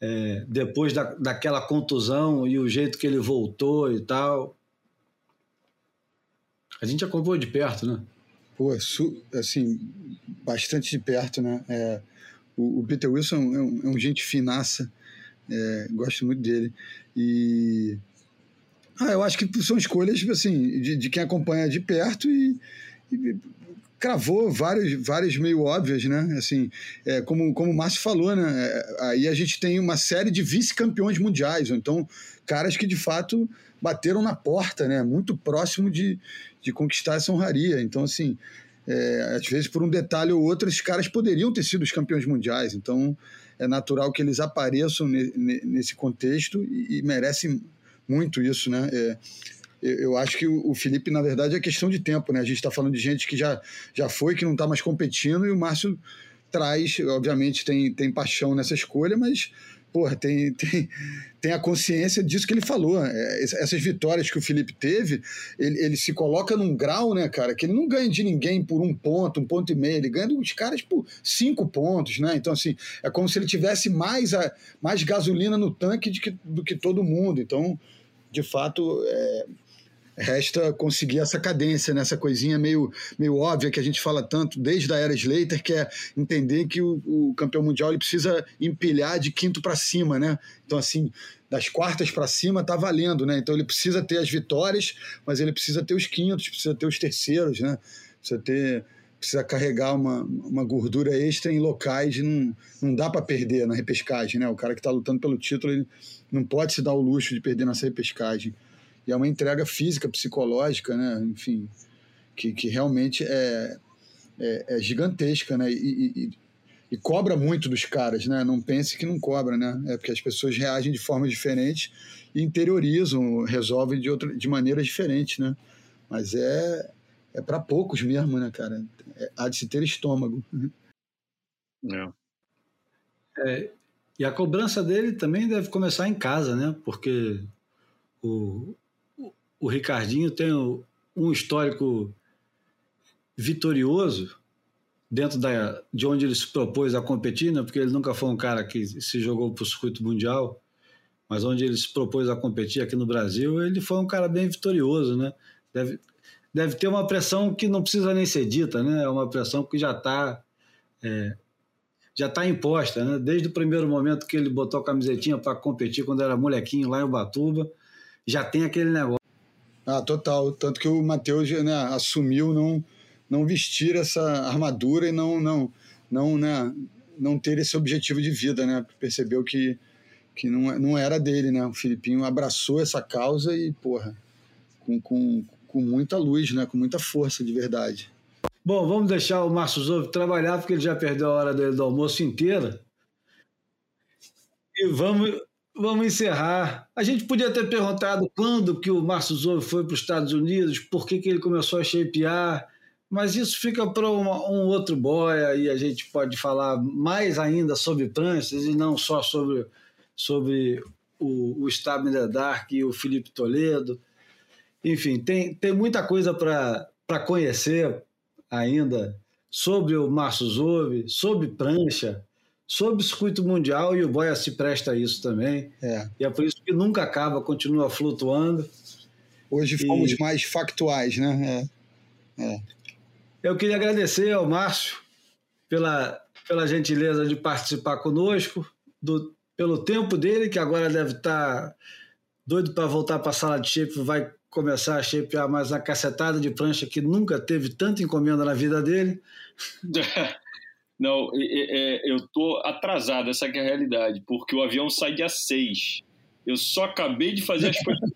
é, depois da, daquela contusão e o jeito que ele voltou e tal, a gente acompanhou de perto, né? Pô, assim, bastante de perto, né? É, o, o, Peter Wilson é um, é um gente finaça, é, gosto muito dele. E ah, eu acho que são escolhas assim, de, de quem acompanha de perto e, e cravou várias, várias meio óbvias, né? Assim, é, como, como o Márcio falou, né? É, aí a gente tem uma série de vice-campeões mundiais, ou então caras que de fato bateram na porta, né? Muito próximo de, de conquistar essa honraria. Então, assim, é, às vezes por um detalhe ou outro, esses caras poderiam ter sido os campeões mundiais. Então, é natural que eles apareçam ne, ne, nesse contexto e, e merecem muito isso, né? É, eu acho que o Felipe, na verdade, é questão de tempo, né? A gente está falando de gente que já, já foi, que não está mais competindo, e o Márcio traz, obviamente, tem, tem paixão nessa escolha, mas porra, tem, tem, tem a consciência disso que ele falou. É, essas vitórias que o Felipe teve, ele, ele se coloca num grau, né, cara, que ele não ganha de ninguém por um ponto, um ponto e meio, ele ganha dos caras por cinco pontos, né? Então, assim, é como se ele tivesse mais, a, mais gasolina no tanque que, do que todo mundo. Então, de fato, é, resta conseguir essa cadência, nessa né? coisinha meio, meio óbvia que a gente fala tanto desde a era Slater, que é entender que o, o campeão mundial ele precisa empilhar de quinto para cima, né? Então, assim, das quartas para cima tá valendo, né? Então ele precisa ter as vitórias, mas ele precisa ter os quintos, precisa ter os terceiros, né? Precisa ter precisa carregar uma, uma gordura extra em locais não, não dá para perder na repescagem, né? O cara que está lutando pelo título ele não pode se dar o luxo de perder nessa repescagem. E é uma entrega física, psicológica, né? Enfim, que, que realmente é, é, é gigantesca, né? E, e, e, cobra muito dos caras, né? Não pense que não cobra, né? É porque as pessoas reagem de forma diferente e interiorizam, resolvem de, outra, de maneiras diferentes, né? Mas é, é para poucos mesmo, né, cara? É, há de se ter estômago. É. é. E a cobrança dele também deve começar em casa, né? Porque o, o Ricardinho tem um histórico vitorioso dentro da, de onde ele se propôs a competir, né? porque ele nunca foi um cara que se jogou para o circuito mundial, mas onde ele se propôs a competir aqui no Brasil, ele foi um cara bem vitorioso, né? Deve, deve ter uma pressão que não precisa nem ser dita, né? É uma pressão que já está é, já está imposta, né? Desde o primeiro momento que ele botou a camisetinha para competir quando era molequinho lá em Ubatuba, já tem aquele negócio. Ah, total. Tanto que o Matheus né, assumiu não, não vestir essa armadura e não, não, não, né, não ter esse objetivo de vida, né? Percebeu que, que não, não era dele, né? O Filipinho abraçou essa causa e, porra, com, com, com muita luz, né? Com muita força, de verdade. Bom, vamos deixar o Márcio Zovo trabalhar, porque ele já perdeu a hora dele do almoço inteira. E vamos, vamos encerrar. A gente podia ter perguntado quando que o Márcio Zovo foi para os Estados Unidos, por que, que ele começou a shapear, mas isso fica para um outro boia e a gente pode falar mais ainda sobre pranchas e não só sobre, sobre o, o Stab in the Dark e o Felipe Toledo. Enfim, tem, tem muita coisa para conhecer ainda sobre o Márcio Zove, sobre prancha, sobre o circuito mundial e o Boia se presta a isso também. É. E é por isso que nunca acaba, continua flutuando. Hoje fomos e... mais factuais, né? É. É. Eu queria agradecer ao Márcio pela, pela gentileza de participar conosco, do, pelo tempo dele, que agora deve estar doido para voltar para a sala de shape, vai começar a shapear mais uma cacetada de prancha que nunca teve tanta encomenda na vida dele. Não, é, é, eu tô atrasado, essa é a realidade, porque o avião sai dia 6. Eu só acabei de fazer as pranchas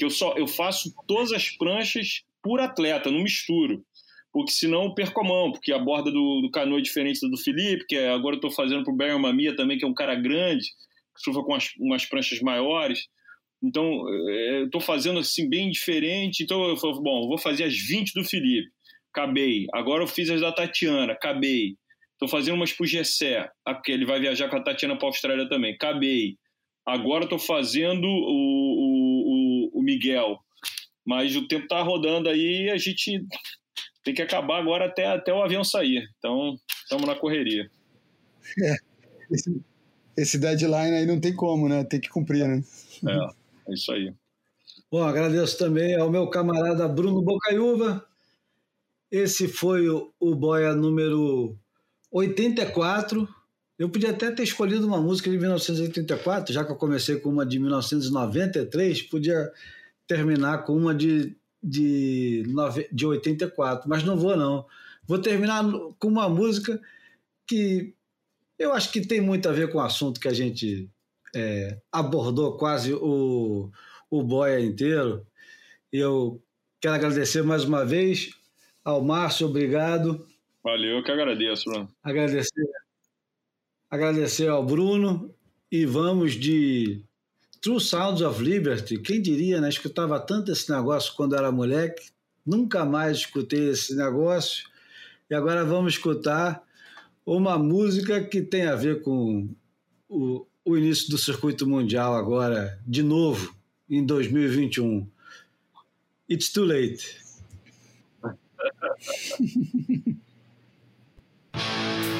que eu só eu faço todas as pranchas por atleta, não misturo. Porque senão eu perco a mão, porque a borda do, do canoa é diferente do Felipe, que é, agora eu estou fazendo para o Barry Mamia também, que é um cara grande, que surfa com as, umas pranchas maiores. Então, é, eu estou fazendo assim bem diferente. Então, eu falo, bom, vou fazer as 20 do Felipe, acabei. Agora eu fiz as da Tatiana, acabei. Estou fazendo umas pro Gessé, ele vai viajar com a Tatiana para a Austrália também, acabei. Agora estou fazendo o, o, o, Miguel, mas o tempo está rodando aí e a gente tem que acabar agora até, até o avião sair. Então, estamos na correria. É, esse, esse deadline aí não tem como, né? Tem que cumprir, né? É. É isso aí. Bom, agradeço também ao meu camarada Bruno Bocaiúva. Esse foi o, o Boia número 84. Eu podia até ter escolhido uma música de 1984, já que eu comecei com uma de 1993, podia terminar com uma de, de, de 84, mas não vou não. Vou terminar com uma música que eu acho que tem muito a ver com o assunto que a gente é, abordou quase o, o boia inteiro. Eu quero agradecer mais uma vez ao Márcio, obrigado. Valeu, eu que agradeço, Bruno. Agradecer, agradecer ao Bruno e vamos de True Sounds of Liberty. Quem diria, né? Escutava tanto esse negócio quando era moleque, nunca mais escutei esse negócio. E agora vamos escutar uma música que tem a ver com o, o início do circuito mundial agora, de novo, em 2021. It's too late. Thank you.